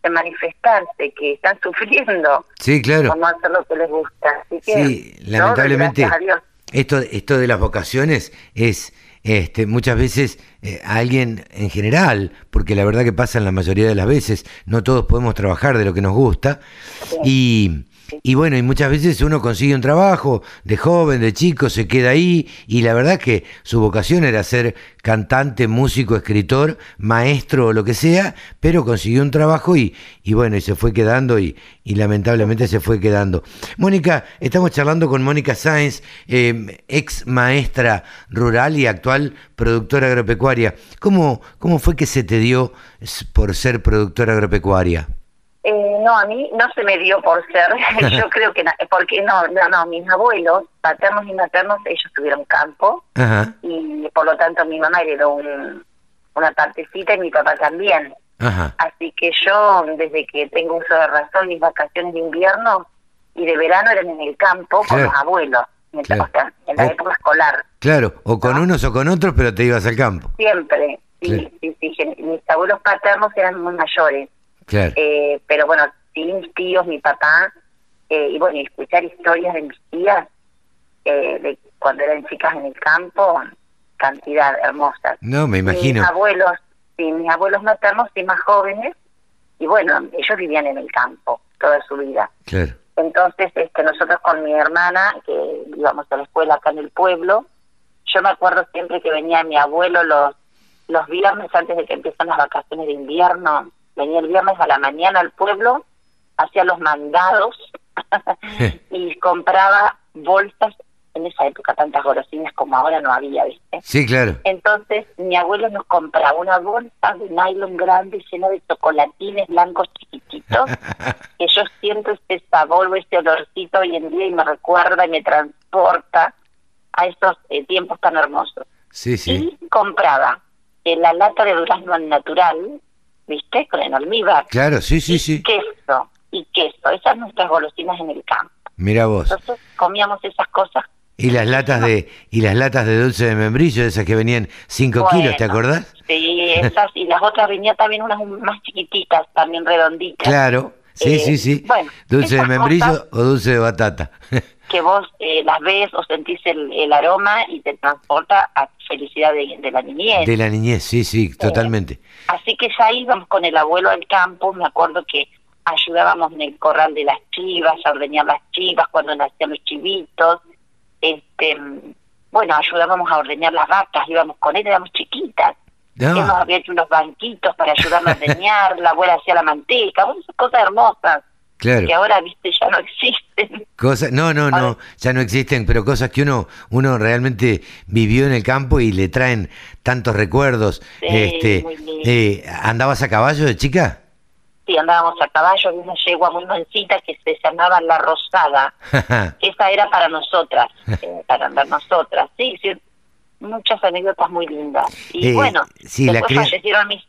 de manifestarse, que están sufriendo Sí, claro. no hacer lo que les gusta. Así que, Sí, lamentablemente Dios. esto, esto de las vocaciones es este, muchas veces eh, a alguien en general, porque la verdad que pasa en la mayoría de las veces, no todos podemos trabajar de lo que nos gusta y, y bueno, y muchas veces uno consigue un trabajo de joven, de chico, se queda ahí y la verdad que su vocación era ser cantante, músico, escritor, maestro o lo que sea, pero consiguió un trabajo y, y bueno, y se fue quedando y, y lamentablemente se fue quedando. Mónica, estamos charlando con Mónica Sáenz, eh, ex maestra rural y actual productora agropecuaria. ¿Cómo, ¿Cómo fue que se te dio por ser productora agropecuaria? Eh, no, a mí no se me dio por ser, yo creo que, porque no, no, no, mis abuelos, paternos y maternos, ellos tuvieron campo Ajá, y por lo tanto mi mamá heredó un, una partecita y mi papá también. ajá, Así que yo, desde que tengo uso de razón, mis vacaciones de invierno y de verano eran en el campo con los abuelos, mientras- Claro. o sea, en la Oh. época escolar, claro, o con unos o con otros, pero te ibas al campo. siempre. Sí, Claro. sí, sí, mis abuelos paternos eran muy mayores. Claro, Eh, pero bueno, sí, mis tíos, mi papá, eh, y bueno, escuchar historias de mis tías eh, de cuando eran chicas en el campo, cantidad hermosa. No, me imagino. Mis abuelos, sí, mis abuelos maternos y más jóvenes, y bueno, ellos vivían en el campo toda su vida. Claro. Entonces, este, nosotros con mi hermana, que íbamos a la escuela acá en el pueblo, yo me acuerdo siempre que venía mi abuelo los, los viernes antes de que empiezan las vacaciones de invierno, venía el viernes a la mañana al pueblo, hacía los mandados y compraba bolsas en esa época tantas golosinas como ahora no había, ¿viste? Sí, claro. Entonces mi abuelo nos compraba una bolsa de nylon grande llena de chocolatines blancos chiquititos, que yo siento este sabor o este olorcito hoy en día y me recuerda y me transporta a esos eh, tiempos tan hermosos. Sí, sí. Y compraba eh, la lata de durazno al natural, ¿viste? Con el almíbar. Claro, sí, sí, y sí. queso, y queso. Esas nuestras golosinas en el campo. Mira vos. Entonces comíamos esas cosas Y las latas de y las latas de dulce de membrillo, esas que venían 5 kilos, ¿te Bueno, acordás? Sí, esas y las otras venían también unas más chiquititas, también redonditas. Claro. Sí, Eh, sí, sí. bueno, dulce de membrillo cosas- o dulce de batata. Que vos eh, las ves o sentís el, el aroma y te transporta a felicidad de, de la niñez. de la niñez, sí, sí, totalmente. Así que ya íbamos con el abuelo al campo, me acuerdo que ayudábamos en el corral de las chivas, a ordeñar las chivas cuando nacían los chivitos, este, bueno, ayudábamos a ordeñar las vacas, íbamos con él, éramos chiquitas. Ah. Él nos había hecho unos banquitos para ayudarnos a ordeñar, la abuela hacía la manteca, bueno, esas cosas hermosas Claro. que ahora, viste, ya no existen. Cosas, no, no, no, ya no existen, pero cosas que uno, uno realmente vivió en el campo y le traen tantos recuerdos. Sí, este, eh, ¿Andabas a caballo de chica? Sí, andábamos a caballo, había una yegua muy mansita que se llamaba La Rosada. Esa era para nosotras, eh, para andar nosotras. Sí, sí, muchas anécdotas muy lindas. Y Eh, bueno, sí, la después cría- fallecieron mis,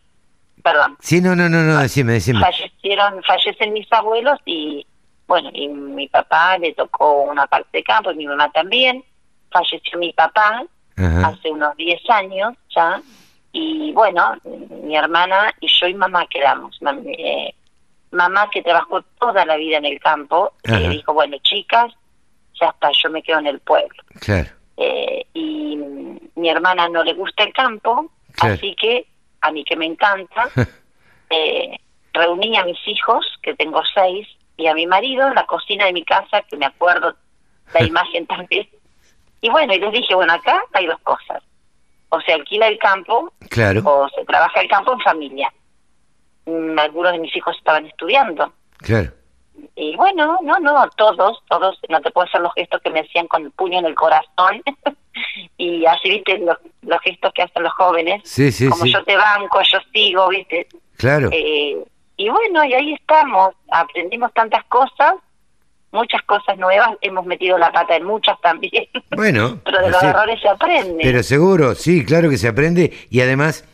perdón, sí, no, no, no, no, decime, decime. fallecieron, fallecen mis abuelos y bueno, y mi papá le tocó una parte de campo y mi mamá también. Falleció mi papá Ajá. hace unos 10 años ya y bueno, mi hermana y yo y mamá quedamos. Eh, mamá que trabajó toda la vida en el campo, eh, dijo, bueno, chicas, ya está, yo me quedo en el pueblo. Claro. Eh, y mi hermana no le gusta el campo, Claro. así que a mí que me encanta, eh, reuní a mis hijos, que tengo seis, y a mi marido en la cocina de mi casa, que me acuerdo la imagen también. Y bueno, y les dije, bueno, acá hay dos cosas. O se alquila el campo Claro. o se trabaja el campo en familia. Mm, Algunos de mis hijos estaban estudiando. Claro. Y bueno, no, no, todos, todos, no te puedo hacer los gestos que me hacían con el puño en el corazón. y así, viste, los, los gestos que hacen los jóvenes. Sí, sí, Como sí. yo te banco, yo sigo, viste. Claro. Eh, y bueno, y ahí estamos, aprendimos tantas cosas, muchas cosas nuevas, hemos metido la pata en muchas también. Bueno, Pero de los errores se aprende. Pero seguro, sí, claro que se aprende y además,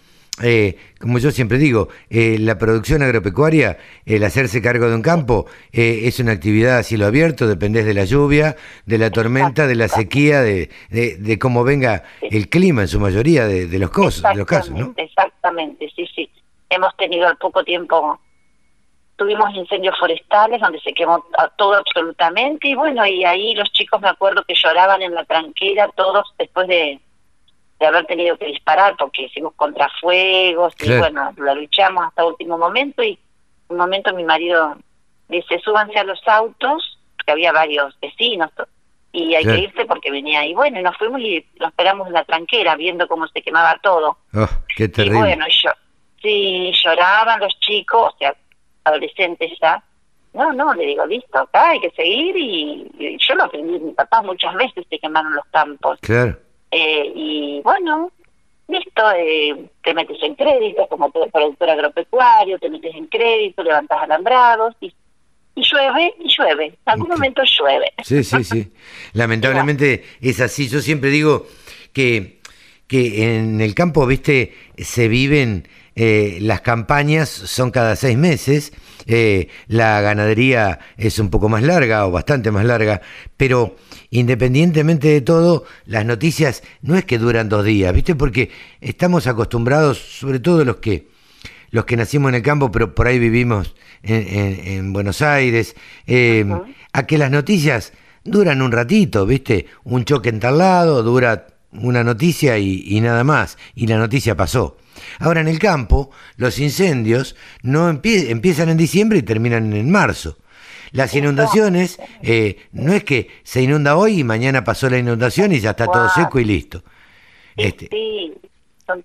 eh, como yo siempre digo, eh, la producción agropecuaria, el hacerse cargo de un campo, eh, es una actividad a cielo abierto, dependés de la lluvia, de la tormenta, de la sequía, de, de, de cómo venga el clima en su mayoría de, de los, cosas, de los casos, ¿no? Exactamente, sí, sí. Hemos tenido al poco tiempo, tuvimos incendios forestales donde se quemó todo absolutamente y bueno, y ahí los chicos me acuerdo que lloraban en la tranquera todos después de, de haber tenido que disparar porque hicimos contrafuegos y Claro. bueno, la luchamos hasta último momento y un momento mi marido dice, súbanse a los autos, porque había varios vecinos, y hay Claro. que irse porque venía y bueno, y nos fuimos y lo esperamos en la tranquera viendo cómo se quemaba todo. Oh, qué Y terrible. bueno, yo, sí, lloraban los chicos, o sea, adolescentes ya. No, no, le digo, listo, acá hay que seguir y, y yo lo aprendí mi papá muchas veces se quemaron los campos. Claro. Eh, y bueno, listo, eh, te metes en crédito como productor agropecuario, te metes en crédito, levantas alambrados y, y llueve, y llueve. En algún momento llueve. Sí, sí, sí. Lamentablemente es así. Yo siempre digo que, que en el campo, viste, se viven eh, las campañas, son cada seis meses. eh, la ganadería es un poco más larga o bastante más larga, pero independientemente de todo, las noticias no es que duran dos días, ¿viste? Porque estamos acostumbrados, sobre todo los que los que nacimos en el campo, pero por ahí vivimos en, en- en Buenos Aires, eh, a que las noticias duran un ratito, ¿viste? Un choque en tal lado, dura una noticia y, y nada más, y la noticia pasó. Ahora en el campo, los incendios no empie- empiezan en diciembre y terminan en marzo. Las inundaciones, eh, no es que se inunda hoy y mañana pasó la inundación y ya está todo seco y listo. Este, Sí, son,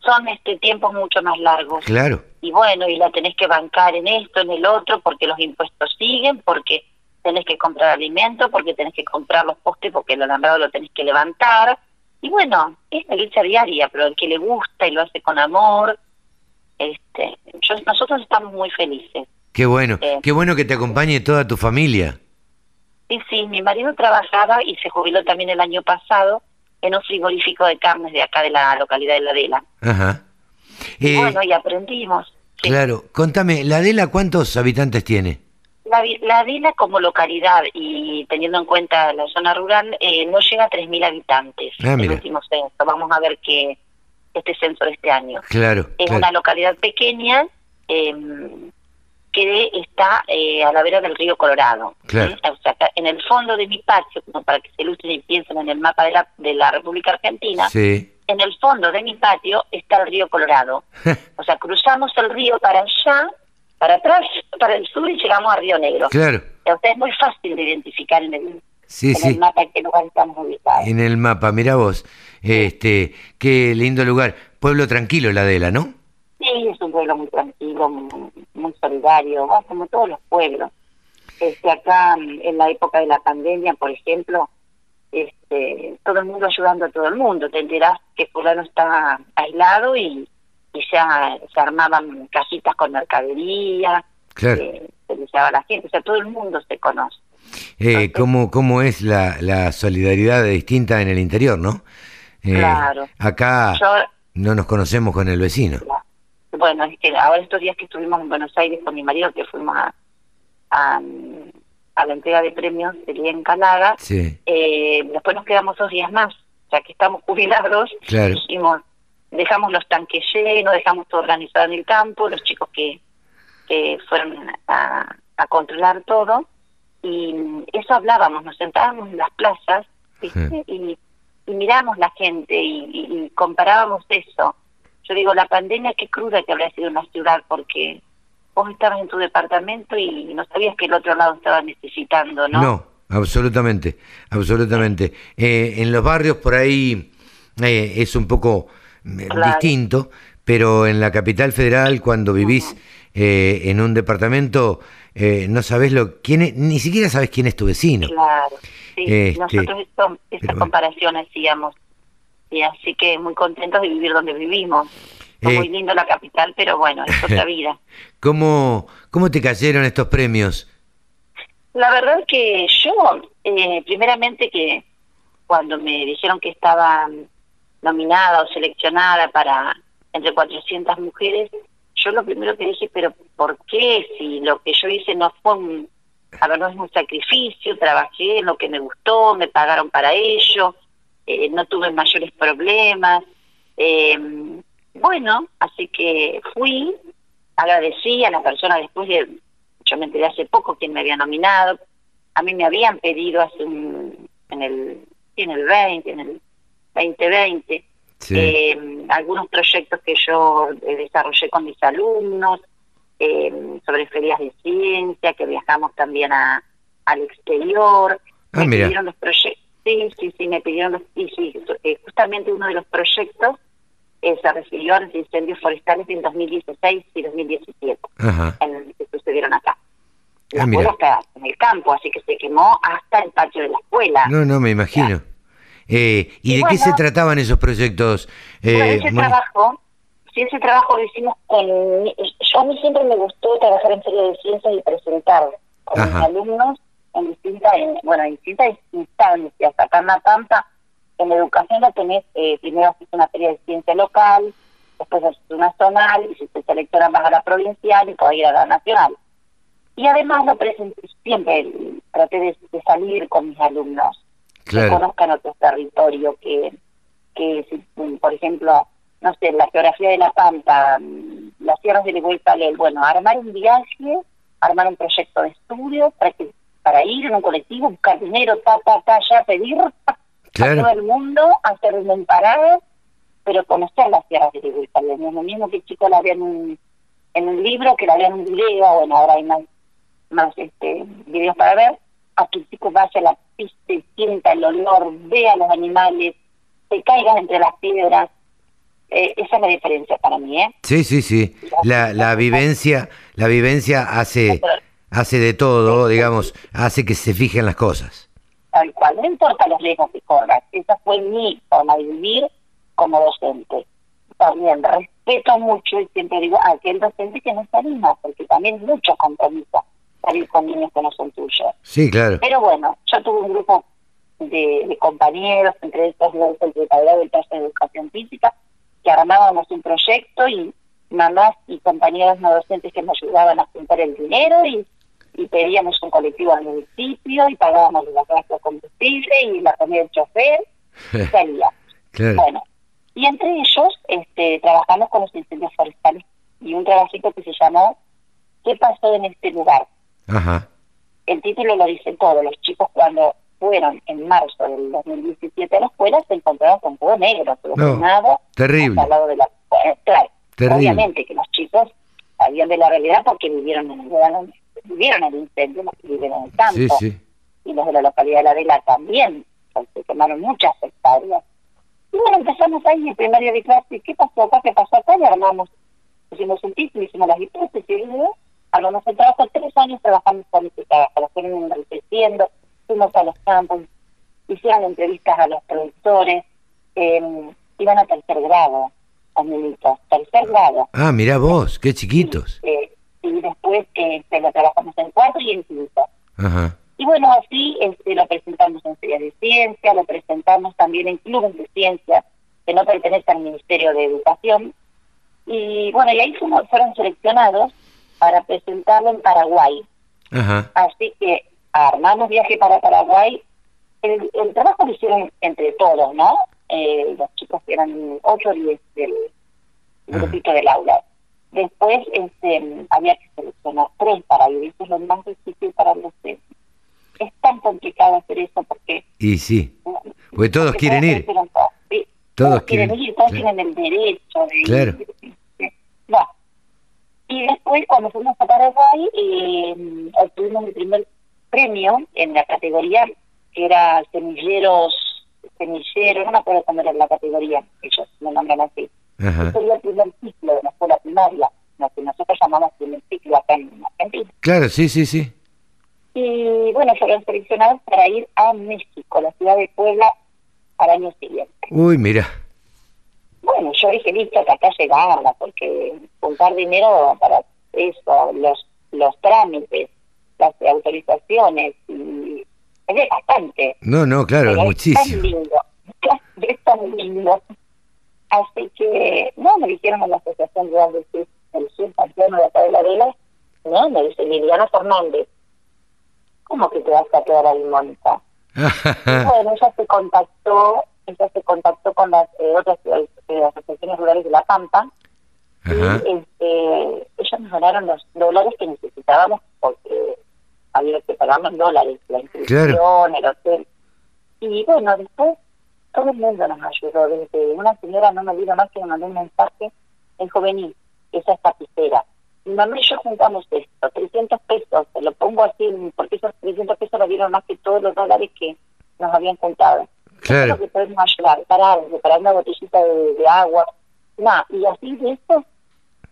son este tiempos mucho más largos. claro, Y bueno, y la tenés que bancar en esto, en el otro, porque los impuestos siguen, porque tenés que comprar alimento, porque tenés que comprar los postes, porque el alambrado lo tenés que levantar. Y bueno, es la lucha diaria, pero el que le gusta y lo hace con amor, este, yo, nosotros estamos muy felices. Qué bueno, Eh. qué bueno que te acompañe toda tu familia. Sí, sí, mi marido trabajaba y se jubiló también el año pasado en un frigorífico de carnes de acá de la localidad de La Adela. Ajá. Eh, bueno, y aprendimos. Sí. Claro, contame, ¿la Adela cuántos habitantes tiene? La, la Adela como localidad y teniendo en cuenta la zona rural eh, no llega a 3.000 habitantes. Ah, el último censo. Vamos a ver que este censo de este año. Claro, Es claro. una localidad pequeña eh, que está eh, a la vera del río Colorado. Claro. ¿sí? O sea, en el fondo de mi patio, como para que se ilustren y piensen en el mapa de la, de la República Argentina, Sí, en el fondo de mi patio está el río Colorado. O sea, cruzamos el río para allá, para atrás, para el sur y llegamos a Río Negro. claro, O sea, es muy fácil de identificar en el, sí, en el sí. mapa en qué lugar estamos ubicados. En el mapa, mira vos, este, qué lindo lugar. Pueblo tranquilo la Adela, ¿no? Sí, es un pueblo muy tranquilo, muy, muy solidario, ¿no? como todos los pueblos. Este, acá, mm, en la época de la pandemia, por ejemplo, este, todo el mundo ayudando a todo el mundo. Te enterás que fulano está aislado y, y ya se armaban casitas con mercadería, Claro. eh, se le llevaba a la gente, o sea, todo el mundo se conoce. Eh, ¿cómo, ¿Cómo es la, la solidaridad distinta en el interior, no? Eh, Claro. Acá Yo, no nos conocemos con el vecino. Bueno, es que ahora estos días que estuvimos en Buenos Aires con mi marido, que fuimos a, a, a la entrega de premios del día en Calaga, Sí, eh, después nos quedamos dos días más, ya que estamos jubilados, Claro. dijimos, dejamos los tanques llenos, dejamos todo organizado en el campo, los chicos que, que fueron a, a controlar todo, y eso hablábamos, nos sentábamos en las plazas ¿viste? y, y miramos la gente y, y- y comparábamos eso. Yo digo, la pandemia, qué cruda que habría sido una ciudad, porque vos estabas en tu departamento y no sabías que el otro lado estaba necesitando, ¿no? No, absolutamente, absolutamente. Eh, en los barrios por ahí eh, es un poco Claro. distinto, pero en la capital federal, cuando vivís eh, en un departamento, eh, no sabés lo quién es- ni siquiera sabes quién es tu vecino. Claro, sí, Este, nosotros esto, esta pero bueno. comparación hacíamos, y así que muy contentos de vivir donde vivimos. Eh. muy lindo la capital, pero bueno, es otra vida. ¿Cómo, ¿Cómo te cayeron estos premios? La verdad que yo, eh, primeramente que cuando me dijeron que estaba nominada o seleccionada para entre 400 mujeres, yo lo primero que dije, pero ¿por qué? Si lo que yo hice no fue un, a ver, no es un sacrificio, trabajé en lo que me gustó, me pagaron para ello, eh, no tuve mayores problemas. Eh, bueno, así que fui, agradecí a la persona después de, yo me enteré hace poco quién me había nominado, a mí me habían pedido hace un, en el, en el 20, en el 2020, Sí. eh, algunos proyectos que yo eh, desarrollé con mis alumnos eh, sobre ferias de ciencia, que viajamos también a, al exterior. Ah, me mira. pidieron los proyectos, sí, sí, sí, me pidieron los, y sí, eh, justamente uno de los proyectos eh, se refirió a los incendios forestales en 2016 y 2017, Ajá. en, que sucedieron acá. La Ah, escuela está en el campo, así que se quemó hasta el patio de la escuela. No, no, me imagino. Eh, ¿Y Y de qué se trataban esos proyectos? Eh, Bueno, ese trabajo, sí, ese trabajo lo hicimos con... Yo a mí siempre me gustó trabajar en Feria de Ciencias y presentar con Ajá. mis alumnos en distintas, en, bueno, en distintas instancias. Acá en La Pampa, en educación la tenés, eh, primero haces una feria de ciencia local, después haces una zonal, y si te seleccionan vas a la provincial y podés ir a la nacional. Y además lo presenté, siempre traté de, de salir con mis alumnos que conozcan otro territorio, que, que si, por ejemplo, no sé, la geografía de La Pampa mm, las tierras de Leguay bueno, armar un viaje, armar un proyecto de estudio para que para ir en un colectivo, buscar dinero, ta, ta, ta, ya pedir a todo el mundo, hacer un parado, pero conocer las tierras de Leguay Lo mismo que chicos la vean en un, en un libro, que la vean en un video, bueno, ahora hay más, más este videos para ver, a que el chico vaya a la pista y sienta el olor, vea los animales, se caigan entre las piedras, eh, esa es la diferencia para mí, ¿eh? Sí, sí, sí. La, la vivencia, la vivencia hace, hace de todo, digamos, hace que se fijen las cosas. Tal cual, no importa los riesgos que corras. Esa fue mi forma de vivir como docente. También respeto mucho y siempre digo a aquel docente que no se anima, porque también mucho compromiso salir con niños que no son tuyos. Sí, claro. Pero bueno, yo tuve un grupo de, compañeros, entre estos el secretariado del taller de educación física, que armábamos un proyecto y mamás y compañeros no docentes que me ayudaban a juntar el dinero y, pedíamos un colectivo al municipio y pagábamos la casa de combustible y la comida del chofer y salíamos. Bueno, y entre ellos este, trabajamos con los incendios forestales y un trabajito que se llamó ¿Qué pasó en este lugar? Ajá. El título lo dice todo. Los chicos cuando fueron en marzo del 2017 a la escuela se encontraron con todo negro, no, terrible. Al lado de la, claro, obviamente que los chicos sabían de la realidad porque vivieron en el, vivieron el incendio, los que viven en el campo. Y los de la localidad de La Vela también, se quemaron muchas hectáreas. Y bueno, empezamos ahí en primaria de clase, ¿qué pasó acá? ¿Qué pasó acá? Y armamos, hicimos un título, hicimos las hipótesis, y armamos el trabajo, tres años trabajando con este trabajo, lo fueron enriqueciendo, fuimos a los campos, hicieron entrevistas a los productores, eh, iban a tercer grado, amiguitos, tercer grado. Ah, mira vos, qué chiquitos. Eh, y después eh, lo trabajamos en cuarto y en quinto. Ajá. Y bueno, así este, lo presentamos en Feria de Ciencia, lo presentamos también en clubes de ciencia que no pertenecen al Ministerio de Educación. Y bueno, y ahí fueron seleccionados para presentarlo en Paraguay. Ajá. Así que armamos viaje para Paraguay. El, trabajo lo hicieron entre todos, ¿no? Eh, los chicos que eran 8 o 10 del grupito del aula. Después este, había que seleccionar tres para ir, eso es lo más difícil para los Es tan complicado hacer eso porque... Y sí, pues todos quieren ir. Todos, quieren ir, todos tienen el derecho de claro. ir. Y después, cuando fuimos a Paraguay, eh, obtuvimos el primer premio en la categoría que era semilleros, semillero, no me acuerdo cómo era la categoría, ellos me nombran así. Ajá. Sería el primer ciclo de la escuela primaria, lo que nosotros llamamos primer ciclo acá en Argentina. Claro, sí, sí, sí. Y bueno, fueron seleccionados para ir a México, la ciudad de Puebla, al año siguiente. Uy, mira. Bueno, yo dije, listo, que acá llegaba, porque juntar dinero para eso, los, los trámites, las autorizaciones y es bastante. No, no, claro, es muchísimo. Es tan lindo, es tan lindo. Así que, no, me dijeron en la Asociación Rural del Sur, el Sur Santiago de acá de la Vela, no, me dice Liliana Fernández, ¿cómo que te vas a quedar ahí, Mónica? bueno, ella se contactó, ella se contactó con las eh, otras eh, asociaciones rurales de La Pampa, y este, ellos nos donaron los dólares que necesitábamos porque había que pagar los dólares, la inscripción, el hotel. Y bueno, después todo el mundo nos ayudó. Desde una señora, no me olvido más que me mandó un mensaje, el juvenil, esa es tapicera. Mi mamá y yo juntamos esto, 300 pesos, te lo pongo así, porque esos 300 pesos lo dieron más que todos los dólares que nos habían contado. Claro. que podemos ayudar, para para una botellita de, agua. nada y así de esto,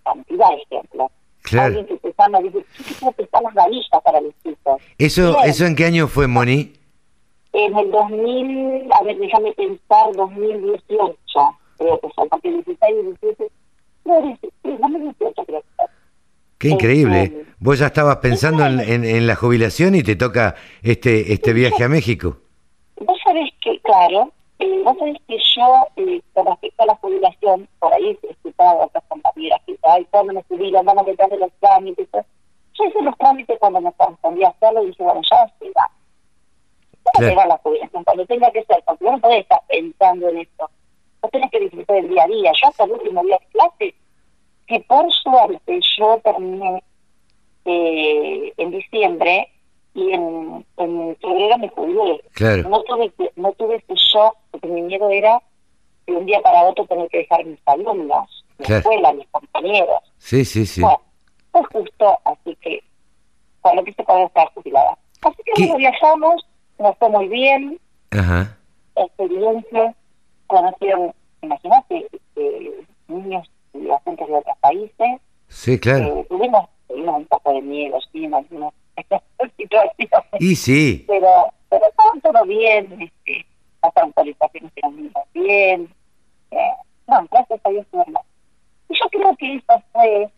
cantidad de ejemplos. Claro. que te llama dice, ¿qué las valijas para los chicos? ¿Eso, ¿Eso en qué año fue, Moni? En el 2000, a ver, déjame pensar, 2018, creo que fue, porque 16 y 17, no, 2018 creo que Qué increíble. Este, Vos ya estabas pensando en, en, en, la jubilación y te toca este este viaje a México. Vos sabés que, claro, eh, vos sabés que yo, eh, con respecto a la jubilación, por ahí escuchaba a otras compañeras que, ay, cuando me jubilan, van a meter de los trámites. Yo hice los trámites cuando me correspondía hacerlo y dije, bueno, ya la jubilación, cuando tenga que ser, porque vos no podés estar pensando en esto. Vos tenés que disfrutar del día a día. Yo hasta el último día de clase que por suerte yo terminé eh, en diciembre y en, en febrero me jubilé. Claro. No tuve, no tuve ese shock, porque mi miedo era de un día para otro tener que dejar mis alumnos, mi Claro. escuela, mis compañeros. Sí, sí, sí. Bueno, fue justo, así que con lo que se puede estar jubilada. Así que ¿Qué? luego viajamos, nos fue muy bien, Ajá. experiencias, conocieron, imagínate, eh, niños y agentes de otros países, Sí, claro. eh, tuvimos, tuvimos un poco de miedo, sí, situaciones, Y sí. pero, pero estaban todo bien, este, las autorizaciones eran muy bien, eh, no, gracias a Dios. Y yo creo que eso fue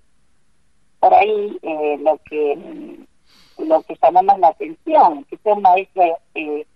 por ahí eh, lo que lo que llamó más la atención, que sea un maestro eh,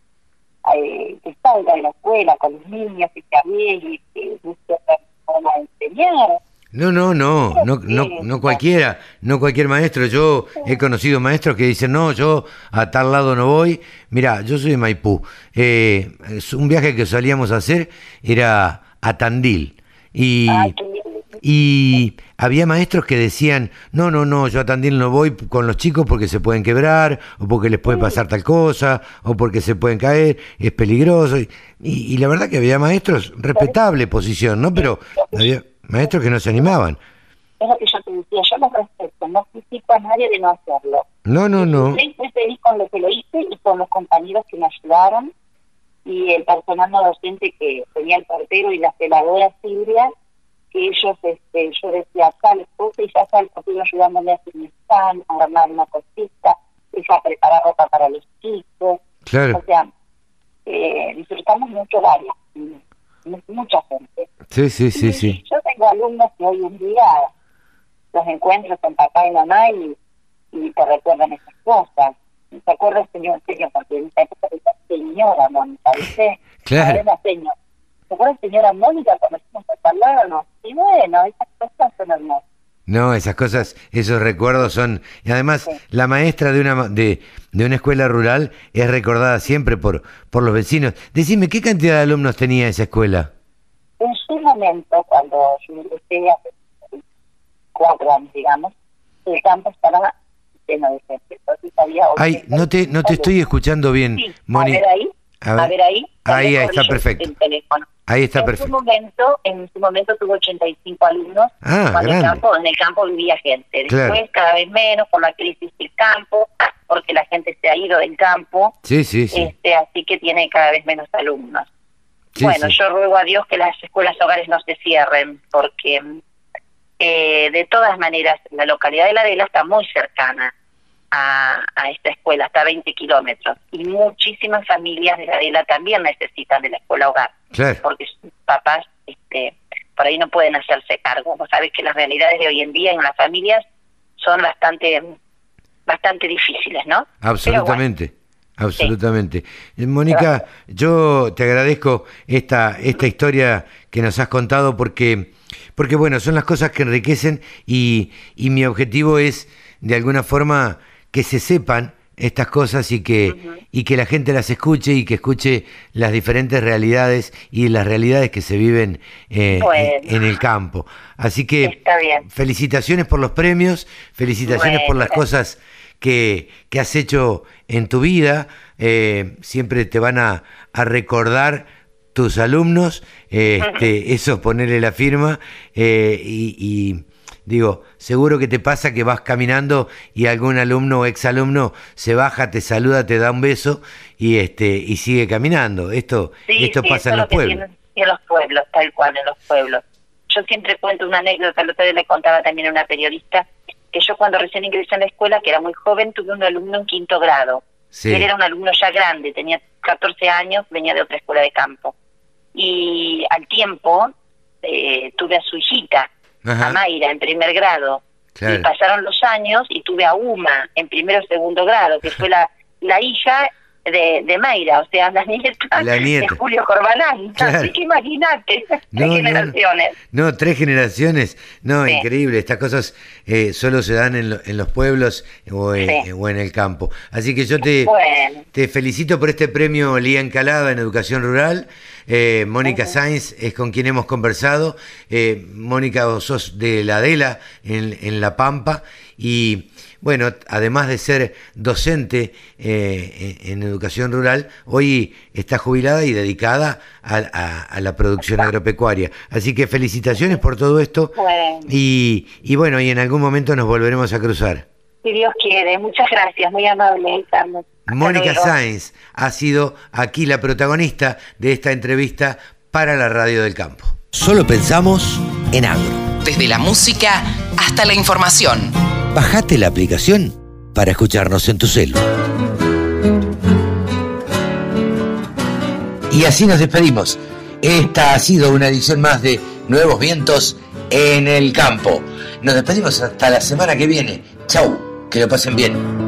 eh, que salga de la escuela con los niños, que se arriesgue, que busque otra forma de enseñar. No, no, no, no, no, no cualquiera, no cualquier maestro. Yo he conocido maestros que dicen, no, yo a tal lado no voy. Mira, yo soy de Maipú. Eh, es un viaje que solíamos hacer era a Tandil. Y, Ay, lindo. Y había maestros que decían, no, no, no, yo a Tandil no voy con los chicos porque se pueden quebrar, o porque les puede pasar tal cosa, o porque se pueden caer, es peligroso. Y, y- y la verdad que había maestros, respetable posición, ¿no? Pero había maestros que no se animaban. Es lo que yo te decía, yo los respeto, no critico a nadie de no hacerlo. No, no, no. Estoy muy feliz con lo que lo hice y con los compañeros que me ayudaron y el personal no docente que tenía el portero y las celadoras Silvia, ellos, este, yo decía, tal cosa y ya el portero ayudándome a hacer mi stand, a armar una cosita, ella a preparar ropa para los chicos. Claro. O sea, eh, disfrutamos mucho varias, mu- mucha gente. Sí, sí, sí, sí. Yo tengo alumnos que hoy en día los encuentro con papá y mamá y, y te recuerdan esas cosas. ¿Se acuerda el señor señor? Porque en esa época señora Mónica, ¿viste? Claro. Señora. ¿Se acuerda señora Mónica cuando fuimos a Palermo? Y bueno, esas cosas son hermosas. No, esas cosas, esos recuerdos son... Y además, la maestra de una, de, de una escuela rural es recordada siempre por, por los vecinos. Decime, ¿qué cantidad de alumnos tenía esa escuela? En su momento, cuando yo hace cuatro años, digamos, el campo estaba lleno de gente. Entonces había Ay, 80 no te, no te estoy escuchando bien, Sí, Moni. a ver ahí, A a ver. ahí. Ahí, está perfecto. el teléfono. Ahí está en su perfecto. momento, en su momento tuvo 85 alumnos. Ah, cuando el campo, en el campo vivía gente. Después Claro. cada vez menos por la crisis del campo, porque la gente se ha ido del campo, Sí, sí, sí. este, así que tiene cada vez menos alumnos. Sí, bueno, sí. yo ruego a Dios que las escuelas hogares no se cierren, porque eh, de todas maneras la localidad de La Adela está muy cercana a, a esta escuela, hasta 20 kilómetros, y muchísimas familias de La Adela también necesitan de la escuela hogar, Claro. porque sus papás este, por ahí no pueden hacerse cargo. Vos sabés que las realidades de hoy en día en las familias son bastante bastante difíciles, ¿no? Absolutamente. Absolutamente. Eh, Mónica, yo te agradezco esta, esta historia que nos has contado porque, porque bueno, son las cosas que enriquecen y, y mi objetivo es de alguna forma que se sepan estas cosas y que, y que la gente las escuche y que escuche las diferentes realidades y las realidades que se viven eh, Bueno. en el campo. Así que felicitaciones por los premios, felicitaciones por las cosas que, que has hecho en tu vida. eh, siempre te van a, a recordar tus alumnos, eh, este, eso ponerle la firma eh, y, y, digo, seguro que te pasa que vas caminando y algún alumno o exalumno se baja, te saluda, te da un beso y este y sigue caminando. Esto Sí, esto sí, pasa en los pueblos. En los pueblos, tal cual, en los pueblos. Yo siempre cuento una anécdota, el otro día le contaba también a una periodista, que yo cuando recién ingresé en la escuela, que era muy joven, tuve un alumno en quinto grado. Sí. Él era un alumno ya grande, tenía 14 años, venía de otra escuela de campo. Y al tiempo eh, tuve a su hijita, Ajá. a Mayra, en primer grado. Claro. Y pasaron los años y tuve a Uma en primero o segundo grado, que fue la, la hija de, de Mayra, o sea, la nieta, La nieta. de Julio Corbalán. Claro. Así que imagínate, No, tres no, generaciones. No, tres generaciones. No, Sí. increíble. Estas cosas eh, solo se dan en, en los pueblos o, eh, o, en el campo. Así que yo te, te felicito por este premio Lía Encalada en Educación Rural. Eh, Mónica Sainz es con quien hemos conversado. Mónica, vos sos de la Adela en, en La Pampa y bueno, además de ser docente eh, en educación rural, hoy está jubilada y dedicada a, la producción agropecuaria. Así que felicitaciones por todo esto. Y, y bueno, y en algún momento nos volveremos a cruzar. Si Dios quiere. Muchas gracias, muy amable, Carlos. Mónica Sáenz ha sido aquí la protagonista de esta entrevista para la Radio del Campo. Solo pensamos en agro. Desde la música hasta la información. Bajate la aplicación para escucharnos en tu celu. Y así nos despedimos. Esta ha sido una edición más de Nuevos Vientos en el Campo. Nos despedimos hasta la semana que viene. Chau, que lo pasen bien.